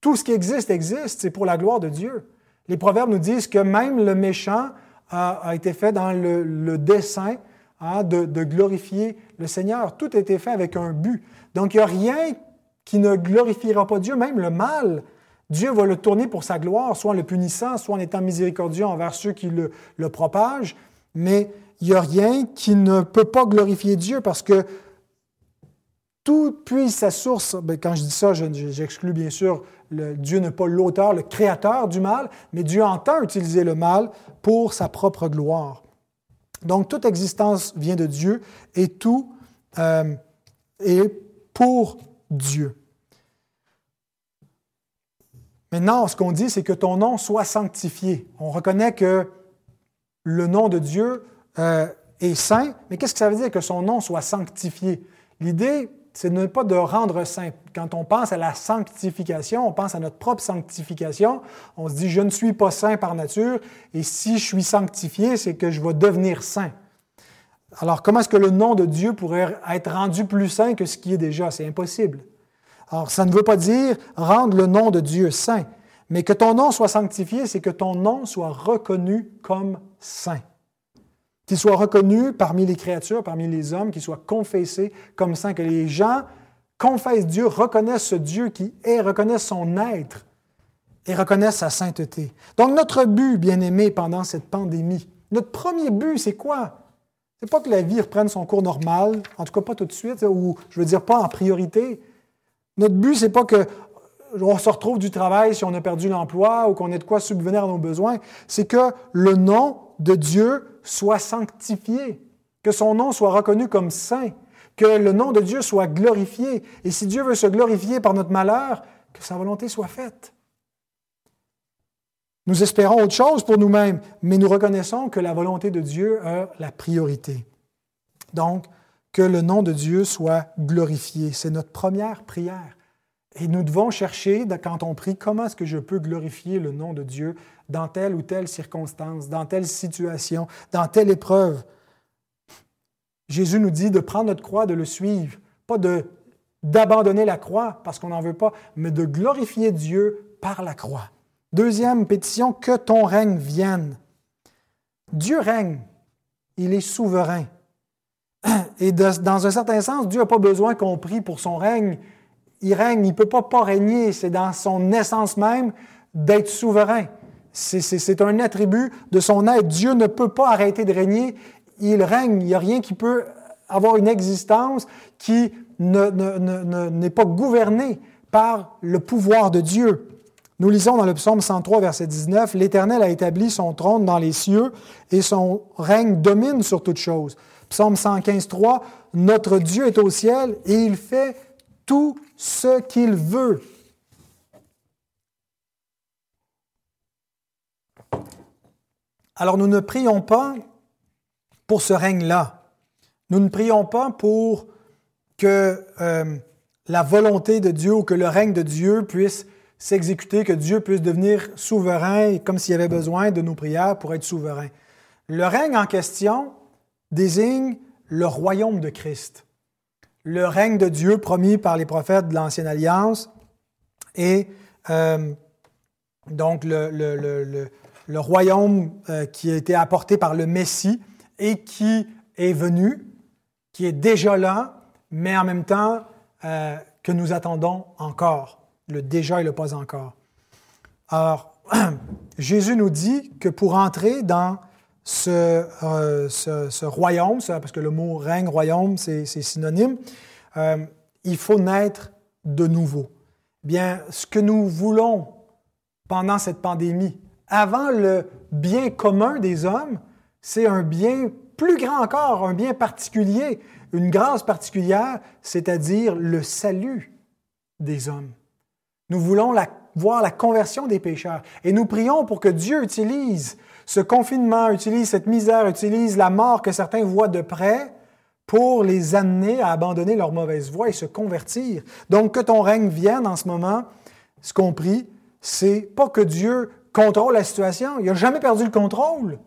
tout ce qui existe existe? C'est pour la gloire de Dieu. Les proverbes nous disent que même le méchant a, été fait dans le, dessein hein, de, glorifier le Seigneur. Tout a été fait avec un but. Donc, il n'y a rien qui ne glorifiera pas Dieu, même le mal. Dieu va le tourner pour sa gloire, soit en le punissant, soit en étant miséricordieux envers ceux qui le, le propagent. Mais il n'y a rien qui ne peut pas glorifier Dieu parce que tout puise sa source. Ben, quand je dis ça, j'exclus bien sûr Dieu n'est pas l'auteur, le créateur du mal, mais Dieu entend utiliser le mal pour sa propre gloire. Donc toute existence vient de Dieu et tout euh, est pour Dieu. Maintenant, ce qu'on dit, c'est que ton nom soit sanctifié. On reconnaît que le nom de Dieu euh, est saint, mais qu'est-ce que ça veut dire que son nom soit sanctifié? L'idée, ce n'est pas de rendre saint. Quand on pense à la sanctification, on pense à notre propre sanctification. On se dit, je ne suis pas saint par nature, et si je suis sanctifié, c'est que je vais devenir saint. Alors, comment est-ce que le nom de Dieu pourrait être rendu plus saint que ce qui est déjà? C'est impossible. Alors, ça ne veut pas dire rendre le nom de Dieu saint, mais que ton nom soit sanctifié, c'est que ton nom soit reconnu comme saint qu'il soit reconnu parmi les créatures, parmi les hommes, qu'il soit confessé comme saint, que les gens confessent Dieu, reconnaissent ce Dieu qui est, reconnaissent son être et reconnaissent sa sainteté. Donc notre but, bien aimé, pendant cette pandémie, notre premier but, c'est quoi? C'est pas que la vie reprenne son cours normal, en tout cas pas tout de suite, ou je veux dire pas en priorité. Notre but, c'est pas que on se retrouve du travail si on a perdu l'emploi ou qu'on ait de quoi subvenir à nos besoins. C'est que le nom de Dieu soit sanctifié, que son nom soit reconnu comme saint, que le nom de Dieu soit glorifié. Et si Dieu veut se glorifier par notre malheur, que sa volonté soit faite. Nous espérons autre chose pour nous-mêmes, mais nous reconnaissons que la volonté de Dieu a la priorité. Donc, que le nom de Dieu soit glorifié. C'est notre première prière. Et nous devons chercher, quand on prie, comment est-ce que je peux glorifier le nom de Dieu dans telle ou telle circonstance, dans telle situation, dans telle épreuve. Jésus nous dit de prendre notre croix, de le suivre, pas d'abandonner la croix parce qu'on n'en veut pas, mais de glorifier Dieu par la croix. Deuxième pétition, que ton règne vienne. Dieu règne, il est souverain. Et dans un certain sens, Dieu n'a pas besoin qu'on prie pour son règne. Il règne, il ne peut pas pas régner, c'est dans son essence même d'être souverain. C'est un attribut de son être. Dieu ne peut pas arrêter de régner. Il règne. Il n'y a rien qui peut avoir une existence qui n'est pas gouverné par le pouvoir de Dieu. Nous lisons dans le psaume 103, verset 19, L'Éternel a établi son trône dans les cieux et son règne domine sur toutes choses. Psaume 115, 3, Notre Dieu est au ciel et il fait tout ce qu'il veut. Alors nous ne prions pas pour ce règne-là. Nous ne prions pas pour que euh, la volonté de Dieu ou que le règne de Dieu puisse s'exécuter, que Dieu puisse devenir souverain, comme s'il avait besoin de nos prières pour être souverain. Le règne en question désigne le royaume de Christ, le règne de Dieu promis par les prophètes de l'Ancienne Alliance et euh, donc le, royaume euh, qui a été apporté par le Messie et qui est venu, qui est déjà là, mais en même temps euh, que nous attendons encore. Le déjà et le pas encore. Alors, Jésus nous dit que pour entrer dans ce, euh, ce, royaume, parce que le mot règne, royaume, c'est synonyme, il faut naître de nouveau. Bien, ce que nous voulons pendant cette pandémie, avant le bien commun des hommes, c'est un bien plus grand encore, un bien particulier, une grâce particulière, c'est-à-dire le salut des hommes. Nous voulons voir la conversion des pécheurs et nous prions pour que Dieu utilise ce confinement, utilise cette misère, utilise la mort que certains voient de près pour les amener à abandonner leur mauvaise voie et se convertir. Donc que ton règne vienne en ce moment, ce qu'on prie, c'est pas que Dieu contrôle la situation. Il n'a jamais perdu le contrôle.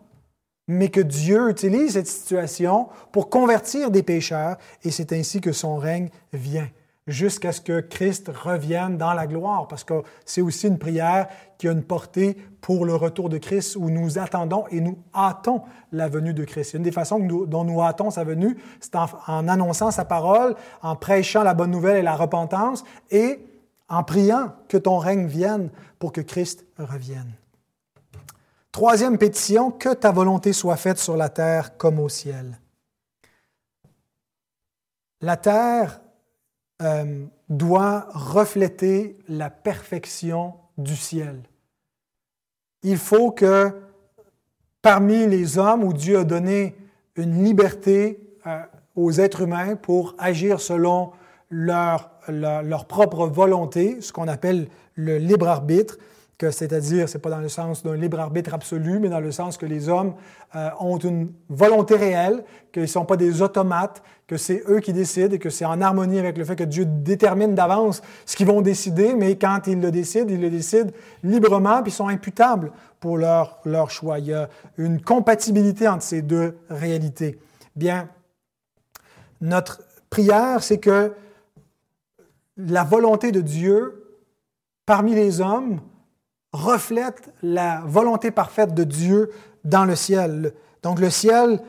Mais que Dieu utilise cette situation pour convertir des pécheurs et c'est ainsi que son règne vient. Jusqu'à ce que Christ revienne dans la gloire, parce que c'est aussi une prière qui a une portée pour le retour de Christ, où nous attendons et nous hâtons la venue de Christ. Une des façons dont nous hâtons sa venue, c'est en, en annonçant sa parole, en prêchant la bonne nouvelle et la repentance, et en priant que ton règne vienne pour que Christ revienne. Troisième pétition, que ta volonté soit faite sur la terre comme au ciel. La terre euh, doit refléter la perfection du ciel. Il faut que parmi les hommes où Dieu a donné une liberté euh, aux êtres humains pour agir selon leur, leur propre volonté, ce qu'on appelle le libre arbitre, c'est-à-dire, ce n'est pas dans le sens d'un libre arbitre absolu, mais dans le sens que les hommes euh, ont une volonté réelle, qu'ils ne sont pas des automates, que c'est eux qui décident et que c'est en harmonie avec le fait que Dieu détermine d'avance ce qu'ils vont décider, mais quand ils le décident, ils le décident librement, puis ils sont imputables pour leur, leur choix. Il y a une compatibilité entre ces deux réalités. Bien, notre prière, c'est que la volonté de Dieu parmi les hommes reflète la volonté parfaite de Dieu dans le ciel. Donc le ciel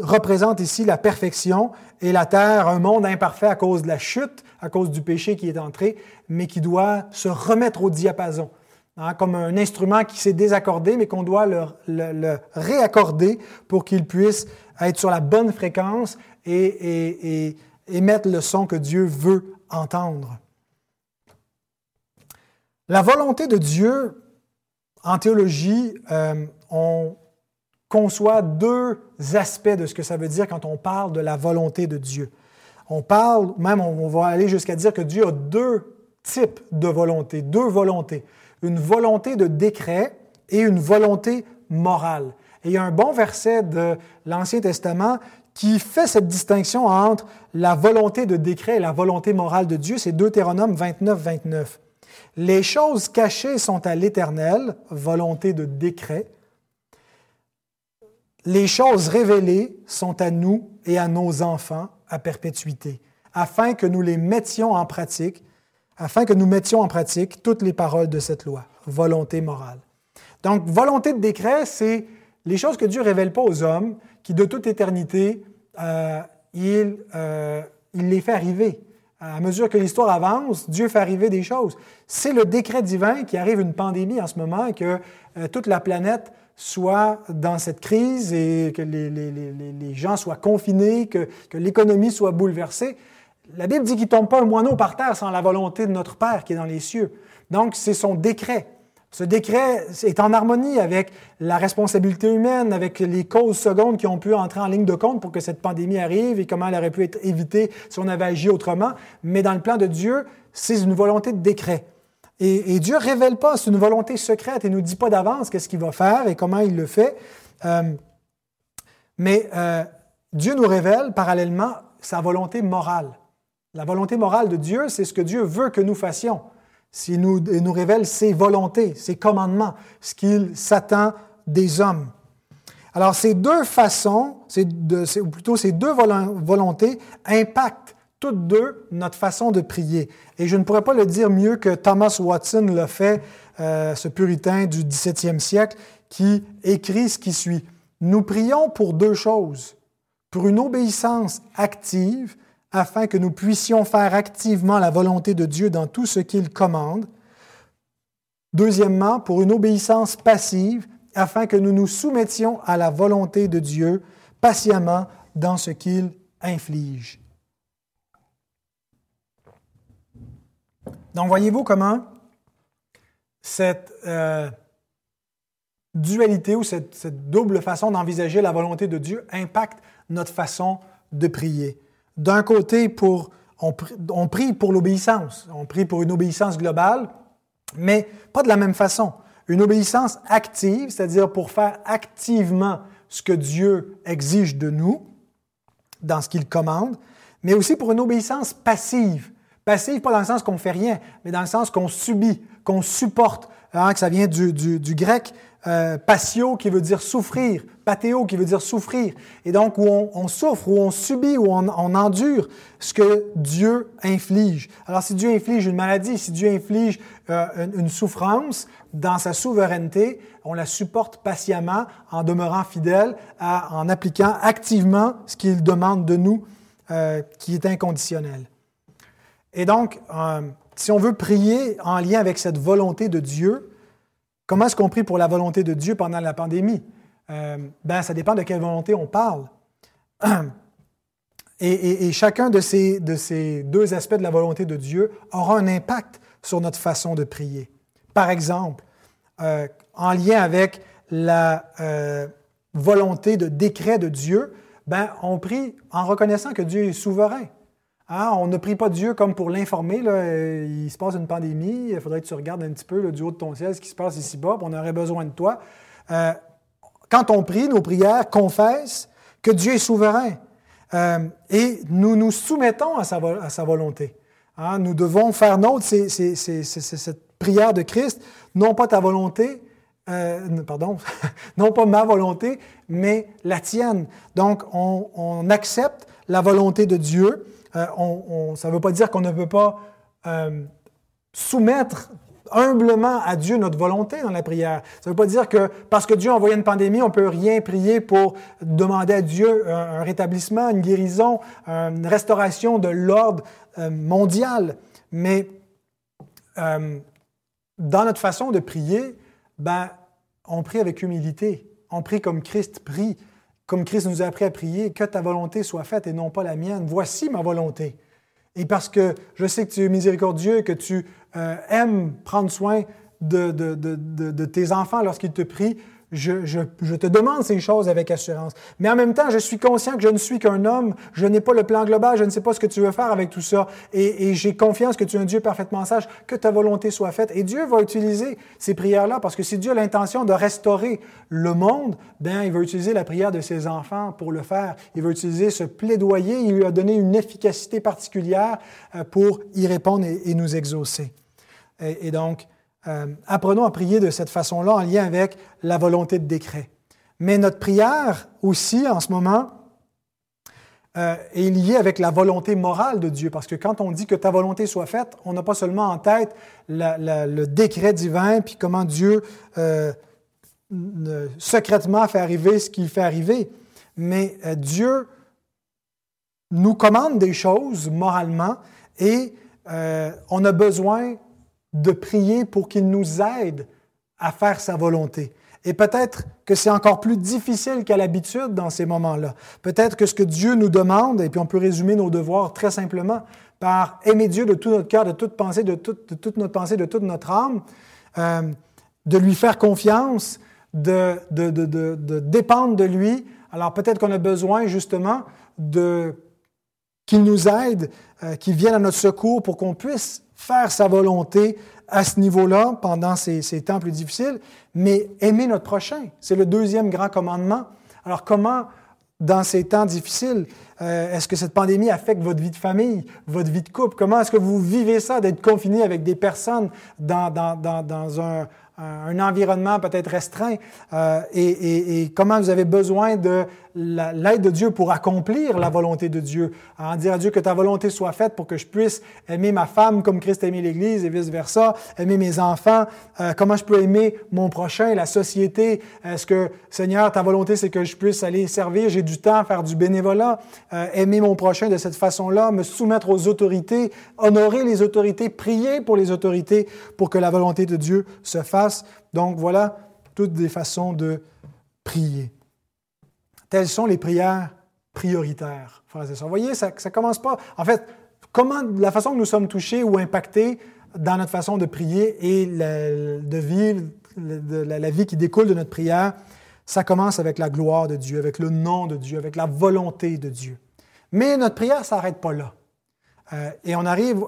représente ici la perfection et la terre un monde imparfait à cause de la chute, à cause du péché qui est entré, mais qui doit se remettre au diapason. Hein, comme un instrument qui s'est désaccordé, mais qu'on doit le, réaccorder pour qu'il puisse être sur la bonne fréquence et émettre le son que Dieu veut entendre. La volonté de Dieu en théologie, euh, on conçoit deux aspects de ce que ça veut dire quand on parle de la volonté de Dieu. On parle, même on va aller jusqu'à dire que Dieu a deux types de volonté, deux volontés. Une volonté de décret et une volonté morale. Et il y a un bon verset de l'Ancien Testament qui fait cette distinction entre la volonté de décret et la volonté morale de Dieu. C'est Deutéronome 29, 29. Les choses cachées sont à l'Éternel, volonté de décret. Les choses révélées sont à nous et à nos enfants à perpétuité, afin que nous les mettions en pratique, afin que nous mettions en pratique toutes les paroles de cette loi, volonté morale. Donc, volonté de décret, c'est les choses que Dieu révèle pas aux hommes, qui de toute éternité, euh, il, euh, il les fait arriver à mesure que l'histoire avance, Dieu fait arriver des choses. C'est le décret divin qui arrive une pandémie en ce moment, que euh, toute la planète soit dans cette crise et que les, gens soient confinés, que, que l'économie soit bouleversée. La Bible dit qu'il ne tombe pas un moineau par terre sans la volonté de notre Père qui est dans les cieux. Donc, c'est son décret. Ce décret est en harmonie avec la responsabilité humaine, avec les causes secondes qui ont pu entrer en ligne de compte pour que cette pandémie arrive et comment elle aurait pu être évitée si on avait agi autrement. Mais dans le plan de Dieu, c'est une volonté de décret. Et, Dieu ne révèle pas, c'est une volonté secrète et ne nous dit pas d'avance qu'est-ce qu'il va faire et comment il le fait. Euh, mais euh, Dieu nous révèle parallèlement sa volonté morale. La volonté morale de Dieu, c'est ce que Dieu veut que nous fassions s'il nous, nous révèle ses volontés, ses commandements, ce qu'il s'attend des hommes. Alors ces deux façons, ou plutôt ces deux volontés, impactent toutes deux notre façon de prier. Et je ne pourrais pas le dire mieux que Thomas Watson l'a fait, euh, ce puritain du XVIIe siècle, qui écrit ce qui suit. Nous prions pour deux choses, pour une obéissance active afin que nous puissions faire activement la volonté de Dieu dans tout ce qu'il commande. Deuxièmement, pour une obéissance passive, afin que nous nous soumettions à la volonté de Dieu patiemment dans ce qu'il inflige. Donc voyez-vous comment cette euh, dualité ou cette, cette double façon d'envisager la volonté de Dieu impacte notre façon de prier d'un côté, on, prie pour l'obéissance, on prie pour une obéissance globale, mais pas de la même façon. Une obéissance active, c'est-à-dire pour faire activement ce que Dieu exige de nous dans ce qu'il commande, mais aussi pour une obéissance passive. Passive, pas dans le sens qu'on ne fait rien, mais dans le sens qu'on subit, qu'on supporte, hein, que ça vient du, grec euh, patio qui veut dire souffrir, pathéo qui veut dire souffrir. Et donc, où on, souffre, où on subit, où on, endure ce que Dieu inflige. Alors, si Dieu inflige une maladie, si Dieu inflige euh, une, souffrance, dans sa souveraineté, on la supporte patiemment en demeurant fidèle, en appliquant activement ce qu'il demande de nous, euh, qui est inconditionnel. Et donc, si on veut prier en lien avec cette volonté de Dieu, comment est-ce qu'on prie pour la volonté de Dieu pendant la pandémie? Euh, ben, ça dépend de quelle volonté on parle. Et, chacun de ces, de ces, deux aspects de la volonté de Dieu aura un impact sur notre façon de prier. Par exemple, euh, en lien avec la euh, volonté de décret de Dieu, ben, on prie en reconnaissant que Dieu est souverain. Hein, on ne prie pas Dieu comme pour l'informer. Il se passe une pandémie, il faudrait que tu regardes un petit peu du haut de ton ciel ce qui se passe ici-bas, on aurait besoin de toi. Euh, quand on prie, nos prières confessent que Dieu est souverain euh, et nous nous soumettons à sa, volonté. Hein, nous devons faire nôtre cette prière de Christ, non pas ta volonté, euh, pardon, non pas ma volonté, mais la tienne. Donc, on accepte la volonté de Dieu euh, ça ne veut pas dire qu'on ne peut pas euh, soumettre humblement à Dieu notre volonté dans la prière. Ça ne veut pas dire que parce que Dieu a envoyé une pandémie, on ne peut rien prier pour demander à Dieu un, rétablissement, une guérison, une restauration de l'ordre euh, mondial. Mais dans notre façon de prier, ben, on prie avec humilité. On prie comme Christ prie comme Christ nous a appris à prier, que ta volonté soit faite et non pas la mienne. Voici ma volonté. Et parce que je sais que tu es miséricordieux, que tu euh, aimes prendre soin de, de tes enfants lorsqu'ils te prient, je, te demande ces choses avec assurance. Mais en même temps, je suis conscient que je ne suis qu'un homme, je n'ai pas le plan global, je ne sais pas ce que tu veux faire avec tout ça. Et, j'ai confiance que tu es un Dieu parfaitement sage, que ta volonté soit faite. Et Dieu va utiliser ces prières-là, parce que si Dieu a l'intention de restaurer le monde, ben, il va utiliser la prière de ses enfants pour le faire. Il va utiliser ce plaidoyer, il lui a donné une efficacité particulière euh, pour y répondre et, nous exaucer. et donc, euh, apprenons à prier de cette façon-là en lien avec la volonté de décret. Mais notre prière aussi, en ce moment, euh, est liée avec la volonté morale de Dieu. Parce que quand on dit que ta volonté soit faite, on n'a pas seulement en tête le décret divin, puis comment Dieu euh, secrètement fait arriver ce qu'il fait arriver. Mais Dieu nous commande des choses moralement et on a besoin de prier pour qu'il nous aide à faire sa volonté. Et peut-être que c'est encore plus difficile qu'à l'habitude dans ces moments-là. Peut-être que ce que Dieu nous demande, et puis on peut résumer nos devoirs très simplement par aimer Dieu de tout notre cœur, de toute pensée, de, toute notre pensée, de toute notre âme, euh, de lui faire confiance, de, de, de dépendre de lui. Alors peut-être qu'on a besoin justement de qu'il nous aide, euh, qu'il vienne à notre secours pour qu'on puisse faire sa volonté à ce niveau-là pendant ces, temps plus difficiles, mais aimer notre prochain. C'est le deuxième grand commandement. Alors comment, dans ces temps difficiles, euh, est-ce que cette pandémie affecte votre vie de famille, votre vie de couple? Comment est-ce que vous vivez ça d'être confiné avec des personnes dans, dans, dans, dans un, un environnement peut-être restreint euh, et, et, comment vous avez besoin de l'aide de Dieu pour accomplir la volonté de Dieu, en dire à Dieu que ta volonté soit faite pour que je puisse aimer ma femme comme Christ a aimé l'Église et vice-versa, aimer mes enfants, euh, comment je peux aimer mon prochain, la société, est-ce que Seigneur, ta volonté c'est que je puisse aller servir, j'ai du temps, faire du bénévolat, euh, aimer mon prochain de cette façon-là, me soumettre aux autorités, honorer les autorités, prier pour les autorités pour que la volonté de Dieu se fasse donc voilà toutes des façons de prier. Telles sont les prières prioritaires, Vous voyez, ça commence pas. En fait, comment, la façon que nous sommes touchés ou impactés dans notre façon de prier et de vivre la, vie qui découle de notre prière, ça commence avec la gloire de Dieu, avec le nom de Dieu, avec la volonté de Dieu. Mais notre prière ne s'arrête pas là. Euh, et on arrive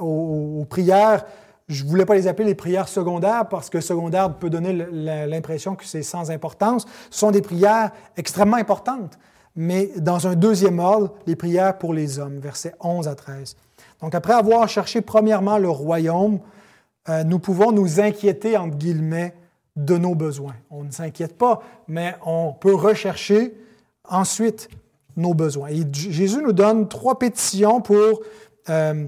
aux, prières je ne voulais pas les appeler les prières secondaires parce que secondaire peut donner l'impression que c'est sans importance. Ce sont des prières extrêmement importantes, mais dans un deuxième ordre, les prières pour les hommes, versets 11 à 13. Donc après avoir cherché premièrement le royaume, euh, nous pouvons nous inquiéter, entre guillemets, de nos besoins. On ne s'inquiète pas, mais on peut rechercher ensuite nos besoins. Et Jésus nous donne trois pétitions pour euh,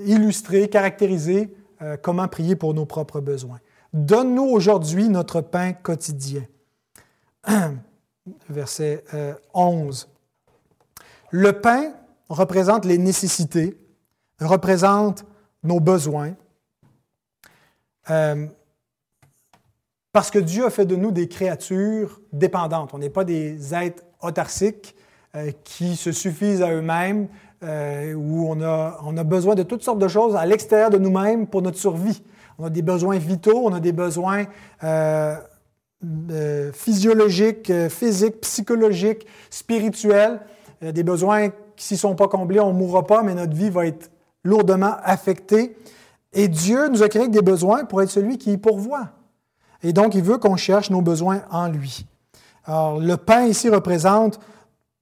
illustrer, caractériser euh, comment prier pour nos propres besoins. Donne-nous aujourd'hui notre pain quotidien. Verset 11. Euh, Le pain représente les nécessités, représente nos besoins. parce que Dieu a fait de nous des créatures dépendantes. On n'est pas des êtres autarciques euh, qui se suffisent à eux-mêmes, euh, où on a, on a besoin de toutes sortes de choses à l'extérieur de nous-mêmes pour notre survie. On a des besoins vitaux, on a des besoins euh, physiologiques, physiques, psychologiques, spirituels, des besoins qui, s'ils ne sont pas comblés, on ne mourra pas, mais notre vie va être lourdement affectée. Et Dieu nous a créé des besoins pour être celui qui y pourvoit. Et donc, il veut qu'on cherche nos besoins en lui. Alors, le pain ici représente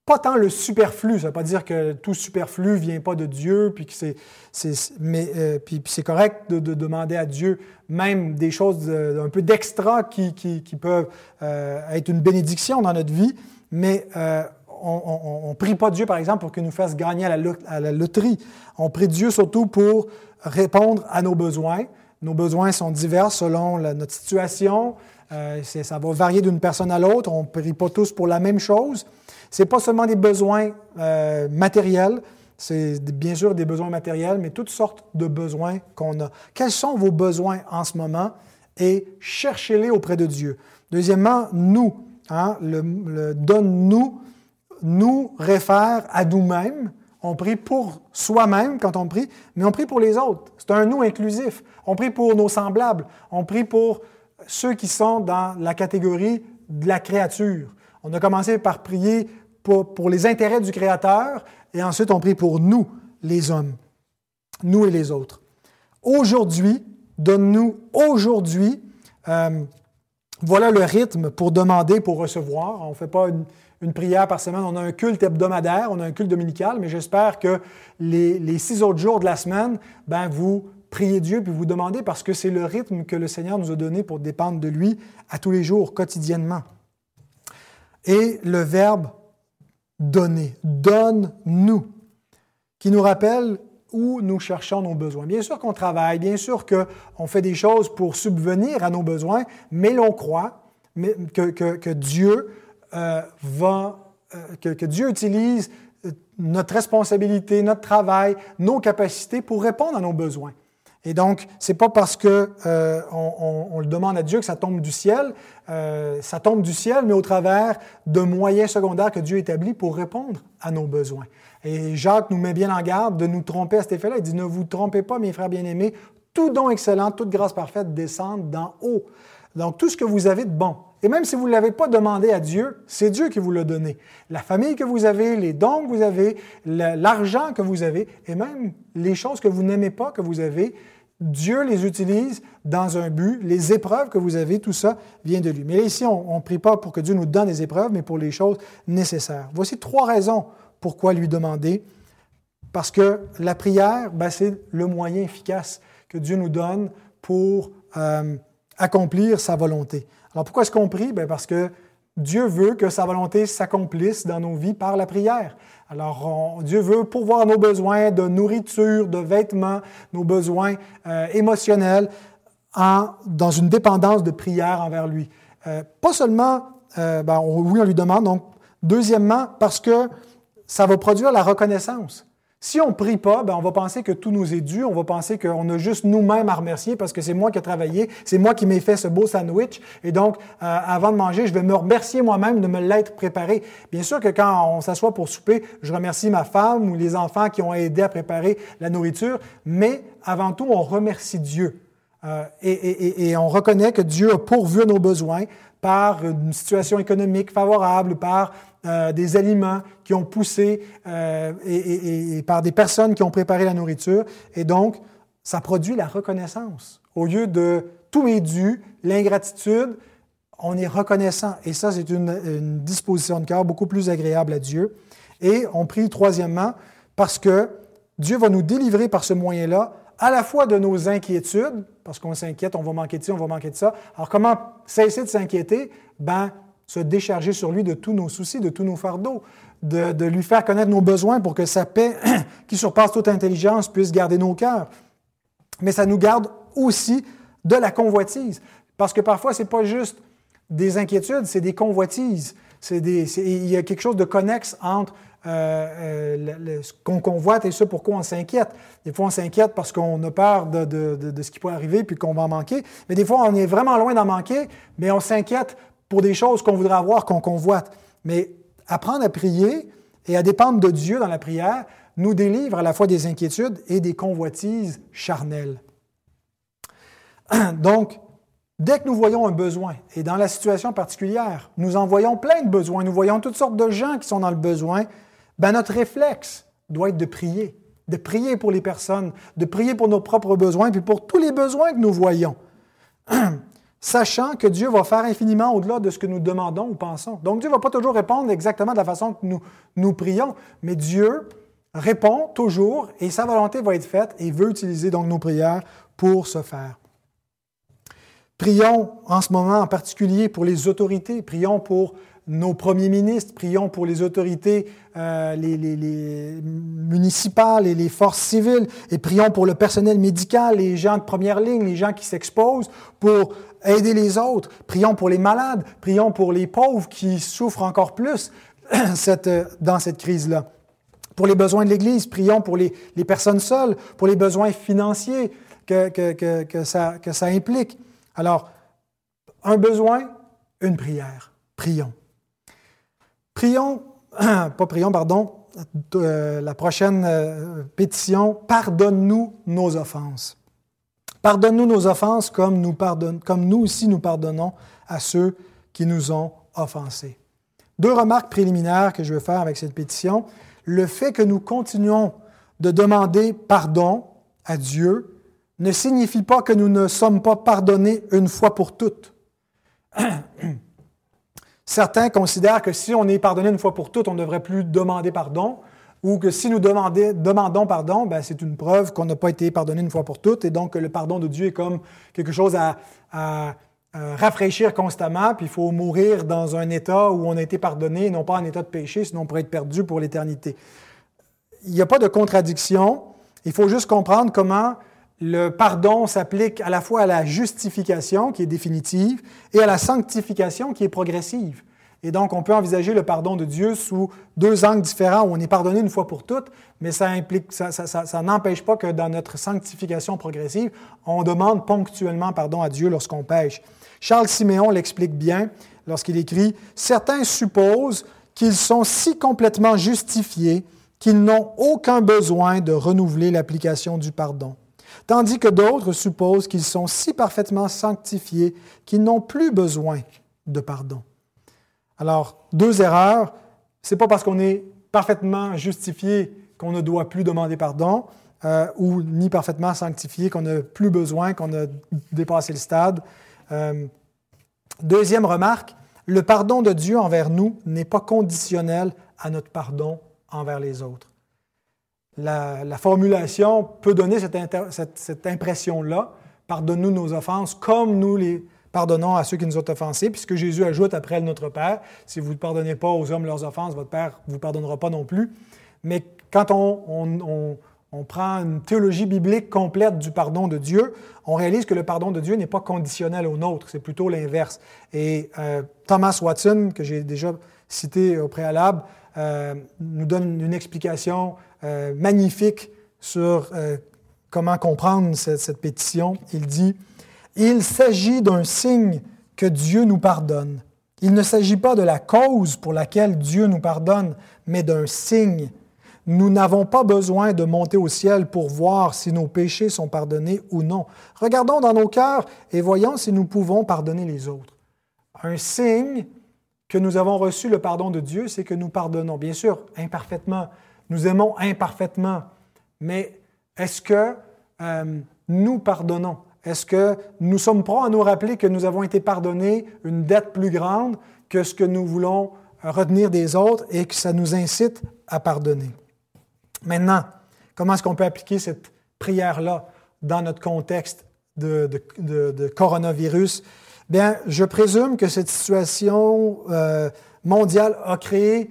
pas tant le superflu, ça ne veut pas dire que tout superflu ne vient pas de Dieu, puis que c'est, mais euh, puis, c'est correct de, demander à Dieu même des choses un peu d'extra qui, qui, peuvent euh, être une bénédiction dans notre vie, mais euh, on ne prie pas Dieu, par exemple, pour qu'il nous fasse gagner à la, à la loterie. On prie Dieu surtout pour répondre à nos besoins. Nos besoins sont divers selon notre situation, ça va varier d'une personne à l'autre. On ne prie pas tous pour la même chose. Ce n'est pas seulement des besoins euh, matériels, c'est bien sûr des besoins matériels, mais toutes sortes de besoins qu'on a. Quels sont vos besoins en ce moment? Et cherchez-les auprès de Dieu. Deuxièmement, nous. Hein, le, donne-nous nous réfère à nous-mêmes. On prie pour soi-même quand on prie, mais on prie pour les autres. C'est un nous inclusif. On prie pour nos semblables. On prie pour ceux qui sont dans la catégorie de la créature. On a commencé par prier pour, les intérêts du Créateur et ensuite on prie pour nous, les hommes, nous et les autres. Aujourd'hui, donne-nous aujourd'hui, euh, voilà le rythme pour demander, pour recevoir. On ne fait pas une, prière par semaine, on a un culte hebdomadaire, on a un culte dominical, mais j'espère que les, les, six autres jours de la semaine, ben, vous priez Dieu puis vous demandez parce que c'est le rythme que le Seigneur nous a donné pour dépendre de lui à tous les jours, quotidiennement. Et le verbe donner, donne-nous, qui nous rappelle où nous cherchons nos besoins. Bien sûr qu'on travaille, bien sûr qu'on fait des choses pour subvenir à nos besoins, mais l'on croit que, Dieu euh, va, euh, que, Dieu utilise euh, notre responsabilité, notre travail, nos capacités pour répondre à nos besoins. Et donc, c'est pas parce que euh, on, le demande à Dieu que ça tombe du ciel. Euh, ça tombe du ciel, mais au travers de moyens secondaires que Dieu établit pour répondre à nos besoins. Et Jacques nous met bien en garde de nous tromper à cet effet-là. Il dit Ne vous trompez pas, mes frères bien-aimés, tout don excellent, toute grâce parfaite descend d'en haut. Donc, tout ce que vous avez de bon, et même si vous ne l'avez pas demandé à Dieu, c'est Dieu qui vous l'a donné. La famille que vous avez, les dons que vous avez, l'argent que vous avez, et même les choses que vous n'aimez pas que vous avez, Dieu les utilise dans un but. Les épreuves que vous avez, tout ça vient de lui. Mais ici, on ne prie pas pour que Dieu nous donne des épreuves, mais pour les choses nécessaires. Voici trois raisons pourquoi lui demander. Parce que la prière, ben, c'est le moyen efficace que Dieu nous donne pour euh, accomplir sa volonté. Alors pourquoi est-ce qu'on prie? Ben, parce que Dieu veut que sa volonté s'accomplisse dans nos vies par la prière. Alors, Dieu veut pourvoir nos besoins de nourriture, de vêtements, nos besoins euh, émotionnels dans une dépendance de prière envers lui. Euh, pas seulement, euh, ben, oui, on lui demande, donc, deuxièmement, parce que ça va produire la reconnaissance. Si on ne prie pas, ben on va penser que tout nous est dû, on va penser qu'on a juste nous-mêmes à remercier parce que c'est moi qui ai travaillé, c'est moi qui m'ai fait ce beau sandwich, et donc, euh, avant de manger, je vais me remercier moi-même de me l'être préparé. Bien sûr que quand on s'assoit pour souper, je remercie ma femme ou les enfants qui ont aidé à préparer la nourriture, mais avant tout, on remercie Dieu. Euh, et, et, on reconnaît que Dieu a pourvu nos besoins par une situation économique favorable, par euh, des aliments qui ont poussé euh, et, par des personnes qui ont préparé la nourriture. Et donc, ça produit la reconnaissance. Au lieu de tout est dû, l'ingratitude, on est reconnaissant. Et ça, c'est une, disposition de cœur beaucoup plus agréable à Dieu. Et on prie troisièmement parce que Dieu va nous délivrer par ce moyen-là à la fois de nos inquiétudes, parce qu'on s'inquiète, on va manquer de ci, on va manquer de ça. Alors, comment cesser de s'inquiéter? Ben, se décharger sur lui de tous nos soucis, de tous nos fardeaux, de, de lui faire connaître nos besoins pour que sa paix, qui surpasse toute intelligence, puisse garder nos cœurs. Mais ça nous garde aussi de la convoitise. Parce que parfois, ce n'est pas juste des inquiétudes, c'est des convoitises. Des, il y a quelque chose de connexe entre euh, euh, ce qu'on convoite et ce pourquoi on s'inquiète. Des fois, on s'inquiète parce qu'on a peur de, de, ce qui peut arriver puis qu'on va en manquer. Mais des fois, on est vraiment loin d'en manquer, mais on s'inquiète pour des choses qu'on voudrait avoir, qu'on convoite. Mais apprendre à prier et à dépendre de Dieu dans la prière nous délivre à la fois des inquiétudes et des convoitises charnelles. Donc, dès que nous voyons un besoin, et dans la situation particulière, nous en voyons plein de besoins, nous voyons toutes sortes de gens qui sont dans le besoin, ben notre réflexe doit être de prier, de prier pour les personnes, de prier pour nos propres besoins, puis pour tous les besoins que nous voyons, sachant que Dieu va faire infiniment au-delà de ce que nous demandons ou pensons. Donc Dieu ne va pas toujours répondre exactement de la façon que nous, prions, mais Dieu répond toujours et sa volonté va être faite et veut utiliser donc nos prières pour ce faire. Prions en ce moment en particulier pour les autorités, prions pour nos premiers ministres, prions pour les autorités euh, les, municipales et les forces civiles, et prions pour le personnel médical, les gens de première ligne, les gens qui s'exposent pour aider les autres. Prions pour les malades, prions pour les pauvres qui souffrent encore plus cette, dans cette crise-là. Pour les besoins de l'Église, prions pour les, personnes seules, pour les besoins financiers que ça implique. Alors, un besoin, une prière. Prions. Prions, pas prions, pardon, euh, la prochaine euh, pétition, pardonne-nous nos offenses. Pardonne-nous nos offenses comme nous, comme nous aussi nous pardonnons à ceux qui nous ont offensés. Deux remarques préliminaires que je veux faire avec cette pétition. Le fait que nous continuons de demander pardon à Dieu ne signifie pas que nous ne sommes pas pardonnés une fois pour toutes. Certains considèrent que si on est pardonné une fois pour toutes, on ne devrait plus demander pardon, ou que si nous demandons pardon, ben, c'est une preuve qu'on n'a pas été pardonné une fois pour toutes, et donc le pardon de Dieu est comme quelque chose à, rafraîchir constamment, puis il faut mourir dans un état où on a été pardonné, non pas en état de péché, sinon on pourrait être perdu pour l'éternité. Il n'y a pas de contradiction, il faut juste comprendre comment le pardon s'applique à la fois à la justification, qui est définitive, et à la sanctification, qui est progressive. Et donc, on peut envisager le pardon de Dieu sous deux angles différents où on est pardonné une fois pour toutes, mais ça, ça n'empêche pas que dans notre sanctification progressive, on demande ponctuellement pardon à Dieu lorsqu'on pêche. Charles Siméon l'explique bien lorsqu'il écrit Certains supposent qu'ils sont si complètement justifiés qu'ils n'ont aucun besoin de renouveler l'application du pardon tandis que d'autres supposent qu'ils sont si parfaitement sanctifiés qu'ils n'ont plus besoin de pardon. Alors, deux erreurs. Ce n'est pas parce qu'on est parfaitement justifié qu'on ne doit plus demander pardon, euh, ou ni parfaitement sanctifié qu'on n'a plus besoin, qu'on a dépassé le stade. Euh, deuxième remarque, le pardon de Dieu envers nous n'est pas conditionnel à notre pardon envers les autres la, formulation peut donner cette, impression-là. Pardonne-nous nos offenses comme nous les pardonnons à ceux qui nous ont offensés, puisque Jésus ajoute après Notre Père, si vous ne pardonnez pas aux hommes leurs offenses, votre Père ne vous pardonnera pas non plus. Mais quand on, prend une théologie biblique complète du pardon de Dieu, on réalise que le pardon de Dieu n'est pas conditionnel au nôtre, c'est plutôt l'inverse. Et euh, Thomas Watson, que j'ai déjà cité au préalable, euh, nous donne une explication euh, magnifique sur comment comprendre cette, pétition. Il dit, Il s'agit d'un signe que Dieu nous pardonne. Il ne s'agit pas de la cause pour laquelle Dieu nous pardonne, mais d'un signe. Nous n'avons pas besoin de monter au ciel pour voir si nos péchés sont pardonnés ou non. Regardons dans nos cœurs et voyons si nous pouvons pardonner les autres. Un signe que nous avons reçu le pardon de Dieu, c'est que nous pardonnons, bien sûr, imparfaitement. Nous aimons imparfaitement. Mais est-ce que euh, nous pardonnons? Est-ce que nous sommes prêts à nous rappeler que nous avons été pardonnés une dette plus grande que ce que nous voulons retenir des autres et que ça nous incite à pardonner? Maintenant, comment est-ce qu'on peut appliquer cette prière-là dans notre contexte de, coronavirus, bien, je présume que cette situation euh, mondiale a créé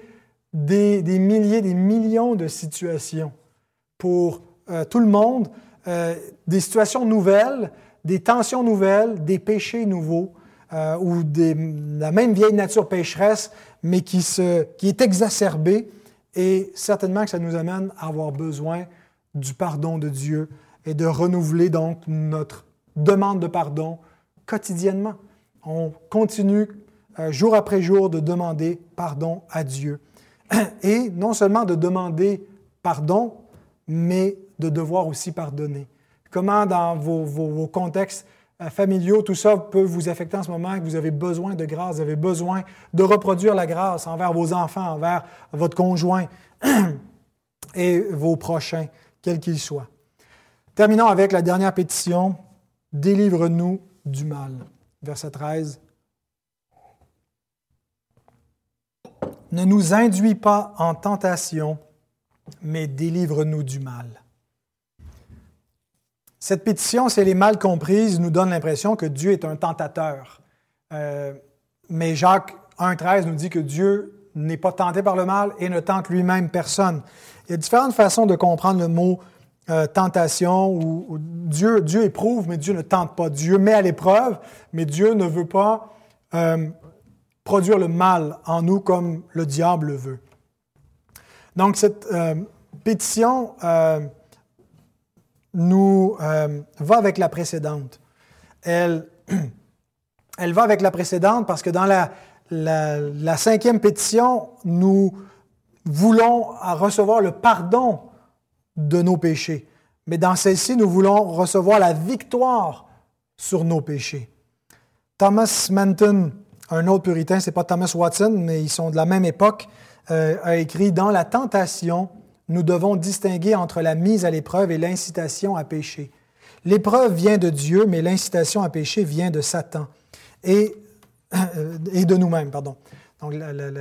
des, milliers, des millions de situations pour euh, tout le monde, euh, des situations nouvelles, des tensions nouvelles, des péchés nouveaux, ou la même vieille nature pécheresse, mais qui, se, qui est exacerbée, et certainement que ça nous amène à avoir besoin du pardon de Dieu et de renouveler donc notre demande de pardon quotidiennement. On continue euh, jour après jour de demander pardon à Dieu. Et non seulement de demander pardon, mais de devoir aussi pardonner. Comment dans vos, contextes euh, familiaux, tout ça peut vous affecter en ce moment, que vous avez besoin de grâce, vous avez besoin de reproduire la grâce envers vos enfants, envers votre conjoint et vos prochains, quels qu'ils soient. Terminons avec la dernière pétition. Délivre-nous du mal. Verset 13. Ne nous induis pas en tentation, mais délivre-nous du mal. Cette pétition, si elle est mal comprise, nous donne l'impression que Dieu est un tentateur. Euh, mais Jacques 1.13 nous dit que Dieu n'est pas tenté par le mal et ne tente lui-même personne. Il y a différentes façons de comprendre le mot euh, tentation où, Dieu, Dieu éprouve, mais Dieu ne tente pas. Dieu met à l'épreuve, mais Dieu ne veut pas euh, produire le mal en nous comme le diable le veut. Donc cette pétition nous va avec la précédente. Elle, elle va avec la précédente parce que dans la, la cinquième pétition, nous voulons recevoir le pardon de nos péchés. Mais dans celle-ci, nous voulons recevoir la victoire sur nos péchés. Thomas Manton, un autre puritain, c'est pas Thomas Watson, mais ils sont de la même époque, euh, a écrit Dans la tentation, nous devons distinguer entre la mise à l'épreuve et l'incitation à pécher. L'épreuve vient de Dieu, mais l'incitation à pécher vient de Satan et, et de nous-mêmes. Pardon. Donc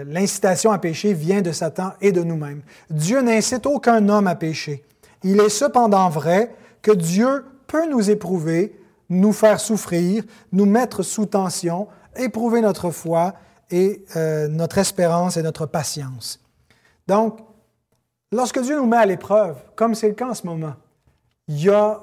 l'incitation à pécher vient de Satan et de nous-mêmes. Dieu n'incite aucun homme à pécher. Il est cependant vrai que Dieu peut nous éprouver, nous faire souffrir, nous mettre sous tension, éprouver notre foi et euh, notre espérance et notre patience. Donc, lorsque Dieu nous met à l'épreuve, comme c'est le cas en ce moment, il y a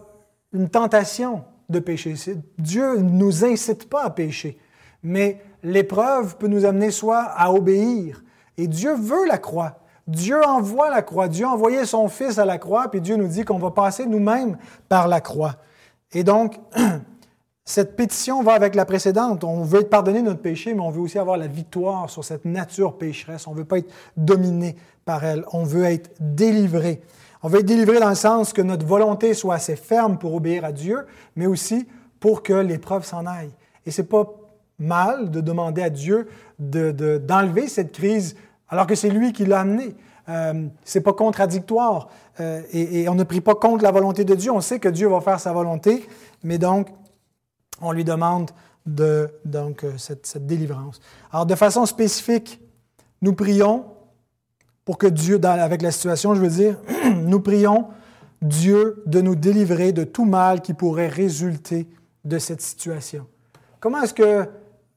une tentation de pécher. Dieu ne nous incite pas à pécher, mais l'épreuve peut nous amener soit à obéir. Et Dieu veut la croix. Dieu envoie la croix. Dieu a envoyé son Fils à la croix, puis Dieu nous dit qu'on va passer nous-mêmes par la croix. Et donc, cette pétition va avec la précédente. On veut être pardonné de notre péché, mais on veut aussi avoir la victoire sur cette nature pécheresse. On ne veut pas être dominé par elle. On veut être délivré. On veut être délivré dans le sens que notre volonté soit assez ferme pour obéir à Dieu, mais aussi pour que l'épreuve s'en aille. Et ce n'est pas mal de demander à Dieu d'enlever cette crise alors que c'est lui qui l'a amené. Euh, c'est pas contradictoire euh, et, on ne prie pas contre la volonté de Dieu. On sait que Dieu va faire sa volonté, mais donc on lui demande de, donc, euh, cette, cette délivrance. Alors de façon spécifique, nous prions pour que Dieu, avec la situation, je veux dire, nous prions Dieu de nous délivrer de tout mal qui pourrait résulter de cette situation. Comment est-ce que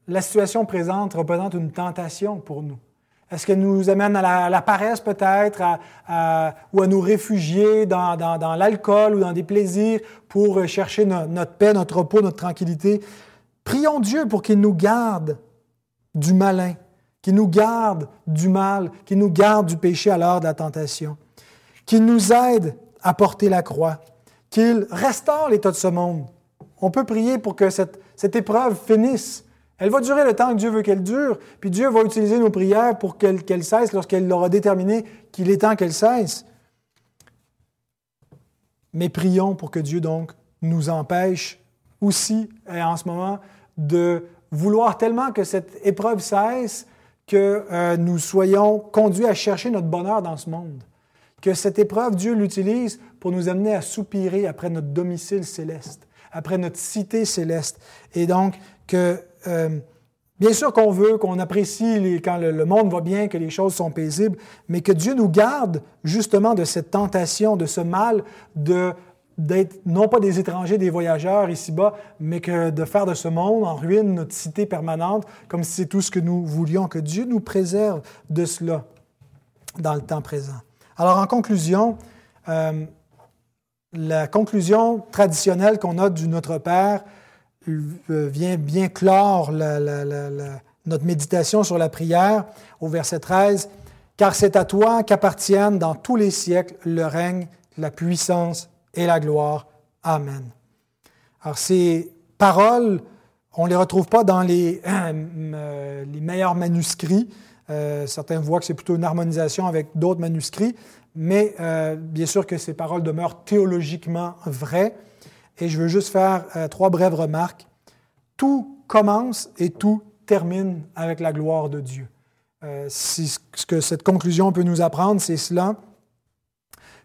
la situation présente représente une tentation pour nous? Est-ce qu'elle nous amène à la, paresse peut-être, ou à nous réfugier dans, l'alcool ou dans des plaisirs pour chercher notre paix, notre repos, notre tranquillité? Prions Dieu pour qu'il nous garde du malin, qu'il nous garde du mal, qu'il nous garde du péché à l'heure de la tentation, qu'il nous aide à porter la croix, qu'il restaure l'état de ce monde. On peut prier pour que cette, cette épreuve finisse, elle va durer le temps que Dieu veut qu'elle dure, puis Dieu va utiliser nos prières pour qu'elle cesse lorsqu'elle aura déterminé qu'il est temps qu'elle cesse. Mais prions pour que Dieu donc nous empêche aussi, en ce moment, de vouloir tellement que cette épreuve cesse que euh, nous soyons conduits à chercher notre bonheur dans ce monde. Que cette épreuve, Dieu l'utilise pour nous amener à soupirer après notre domicile céleste, après notre cité céleste. Et donc, que euh, bien sûr qu'on veut, qu'on apprécie quand le, monde va bien, que les choses sont paisibles, mais que Dieu nous garde justement de cette tentation, de ce mal, de d'être non pas des étrangers, des voyageurs ici-bas, mais que de faire de ce monde en ruine notre cité permanente, comme si c'est tout ce que nous voulions, que Dieu nous préserve de cela dans le temps présent. Alors en conclusion, euh, la conclusion traditionnelle qu'on a du Notre Père euh, vient bien clore notre méditation sur la prière au verset 13. Car c'est à toi qu'appartiennent dans tous les siècles le règne, la puissance et la gloire. Amen. Alors ces paroles, on ne les retrouve pas dans les, euh, meilleurs manuscrits. Euh, certains voient que c'est plutôt une harmonisation avec d'autres manuscrits, mais euh, bien sûr que ces paroles demeurent théologiquement vraies. Et je veux juste faire euh, trois brèves remarques. Tout commence et tout termine avec la gloire de Dieu. Euh, ce que cette conclusion peut nous apprendre, c'est cela,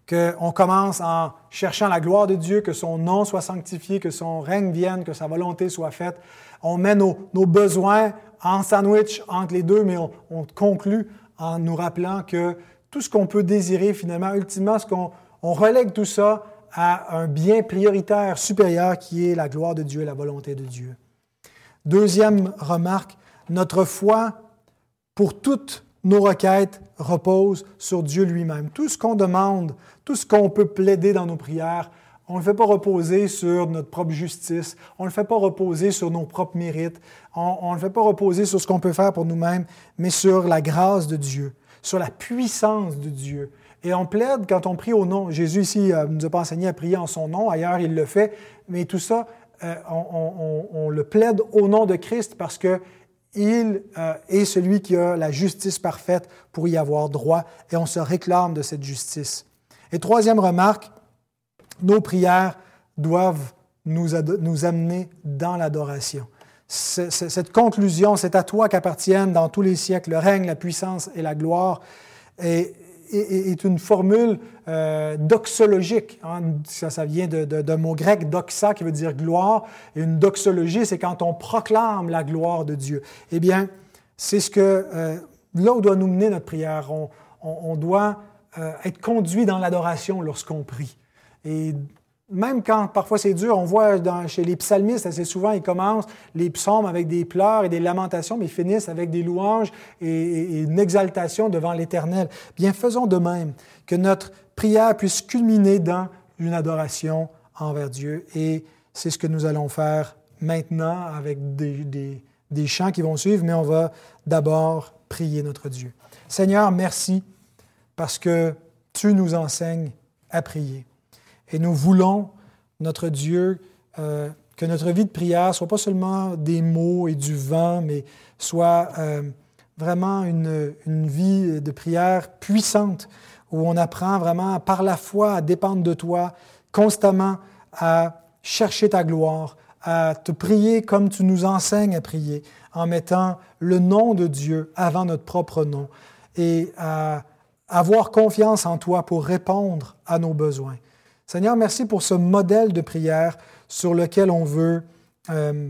qu'on commence en cherchant la gloire de Dieu, que son nom soit sanctifié, que son règne vienne, que sa volonté soit faite. On met nos, besoins en sandwich entre les deux, mais on, on conclut en nous rappelant que tout ce qu'on peut désirer finalement, ultimement, ce qu'on on relègue tout ça à un bien prioritaire supérieur qui est la gloire de Dieu et la volonté de Dieu. Deuxième remarque, notre foi pour toutes nos requêtes repose sur Dieu lui-même. Tout ce qu'on demande, tout ce qu'on peut plaider dans nos prières, on ne le fait pas reposer sur notre propre justice, on ne le fait pas reposer sur nos propres mérites, on ne le fait pas reposer sur ce qu'on peut faire pour nous-mêmes, mais sur la grâce de Dieu sur la puissance de Dieu. Et on plaide quand on prie au nom. Jésus ici ne euh, nous a pas enseigné à prier en son nom, ailleurs il le fait, mais tout ça, euh, on, le plaide au nom de Christ parce que il euh, est celui qui a la justice parfaite pour y avoir droit et on se réclame de cette justice. Et troisième remarque, nos prières doivent nous, nous amener dans l'adoration cette conclusion, c'est à toi qu'appartiennent dans tous les siècles le règne, la puissance et la gloire, est, une formule euh, doxologique. Hein. Ça, vient d'un mot grec, doxa, qui veut dire gloire. Une doxologie, c'est quand on proclame la gloire de Dieu. Eh bien, c'est ce que euh, là où doit nous mener notre prière. On, doit euh, être conduit dans l'adoration lorsqu'on prie. Même quand parfois c'est dur, on voit chez les psalmistes assez souvent, ils commencent les psaumes avec des pleurs et des lamentations, mais ils finissent avec des louanges et, une exaltation devant l'Éternel. Bien, faisons de même, que notre prière puisse culminer dans une adoration envers Dieu. Et c'est ce que nous allons faire maintenant avec des, des chants qui vont suivre, mais on va d'abord prier notre Dieu. Seigneur, merci parce que tu nous enseignes à prier. Et nous voulons, notre Dieu, euh, que notre vie de prière soit pas seulement des mots et du vent, mais soit euh, vraiment une, une, vie de prière puissante, où on apprend vraiment par la foi à dépendre de toi, constamment à chercher ta gloire, à te prier comme tu nous enseignes à prier, en mettant le nom de Dieu avant notre propre nom, et à avoir confiance en toi pour répondre à nos besoins. Seigneur, merci pour ce modèle de prière sur lequel on veut euh,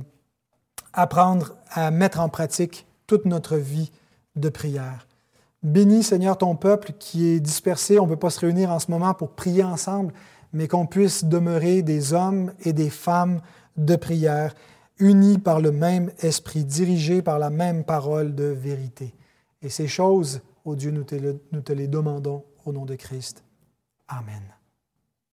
apprendre à mettre en pratique toute notre vie de prière. Bénis, Seigneur, ton peuple qui est dispersé. On ne peut pas se réunir en ce moment pour prier ensemble, mais qu'on puisse demeurer des hommes et des femmes de prière, unis par le même esprit, dirigés par la même parole de vérité. Et ces choses, ô Dieu, nous te, nous te les demandons au nom de Christ. Amen.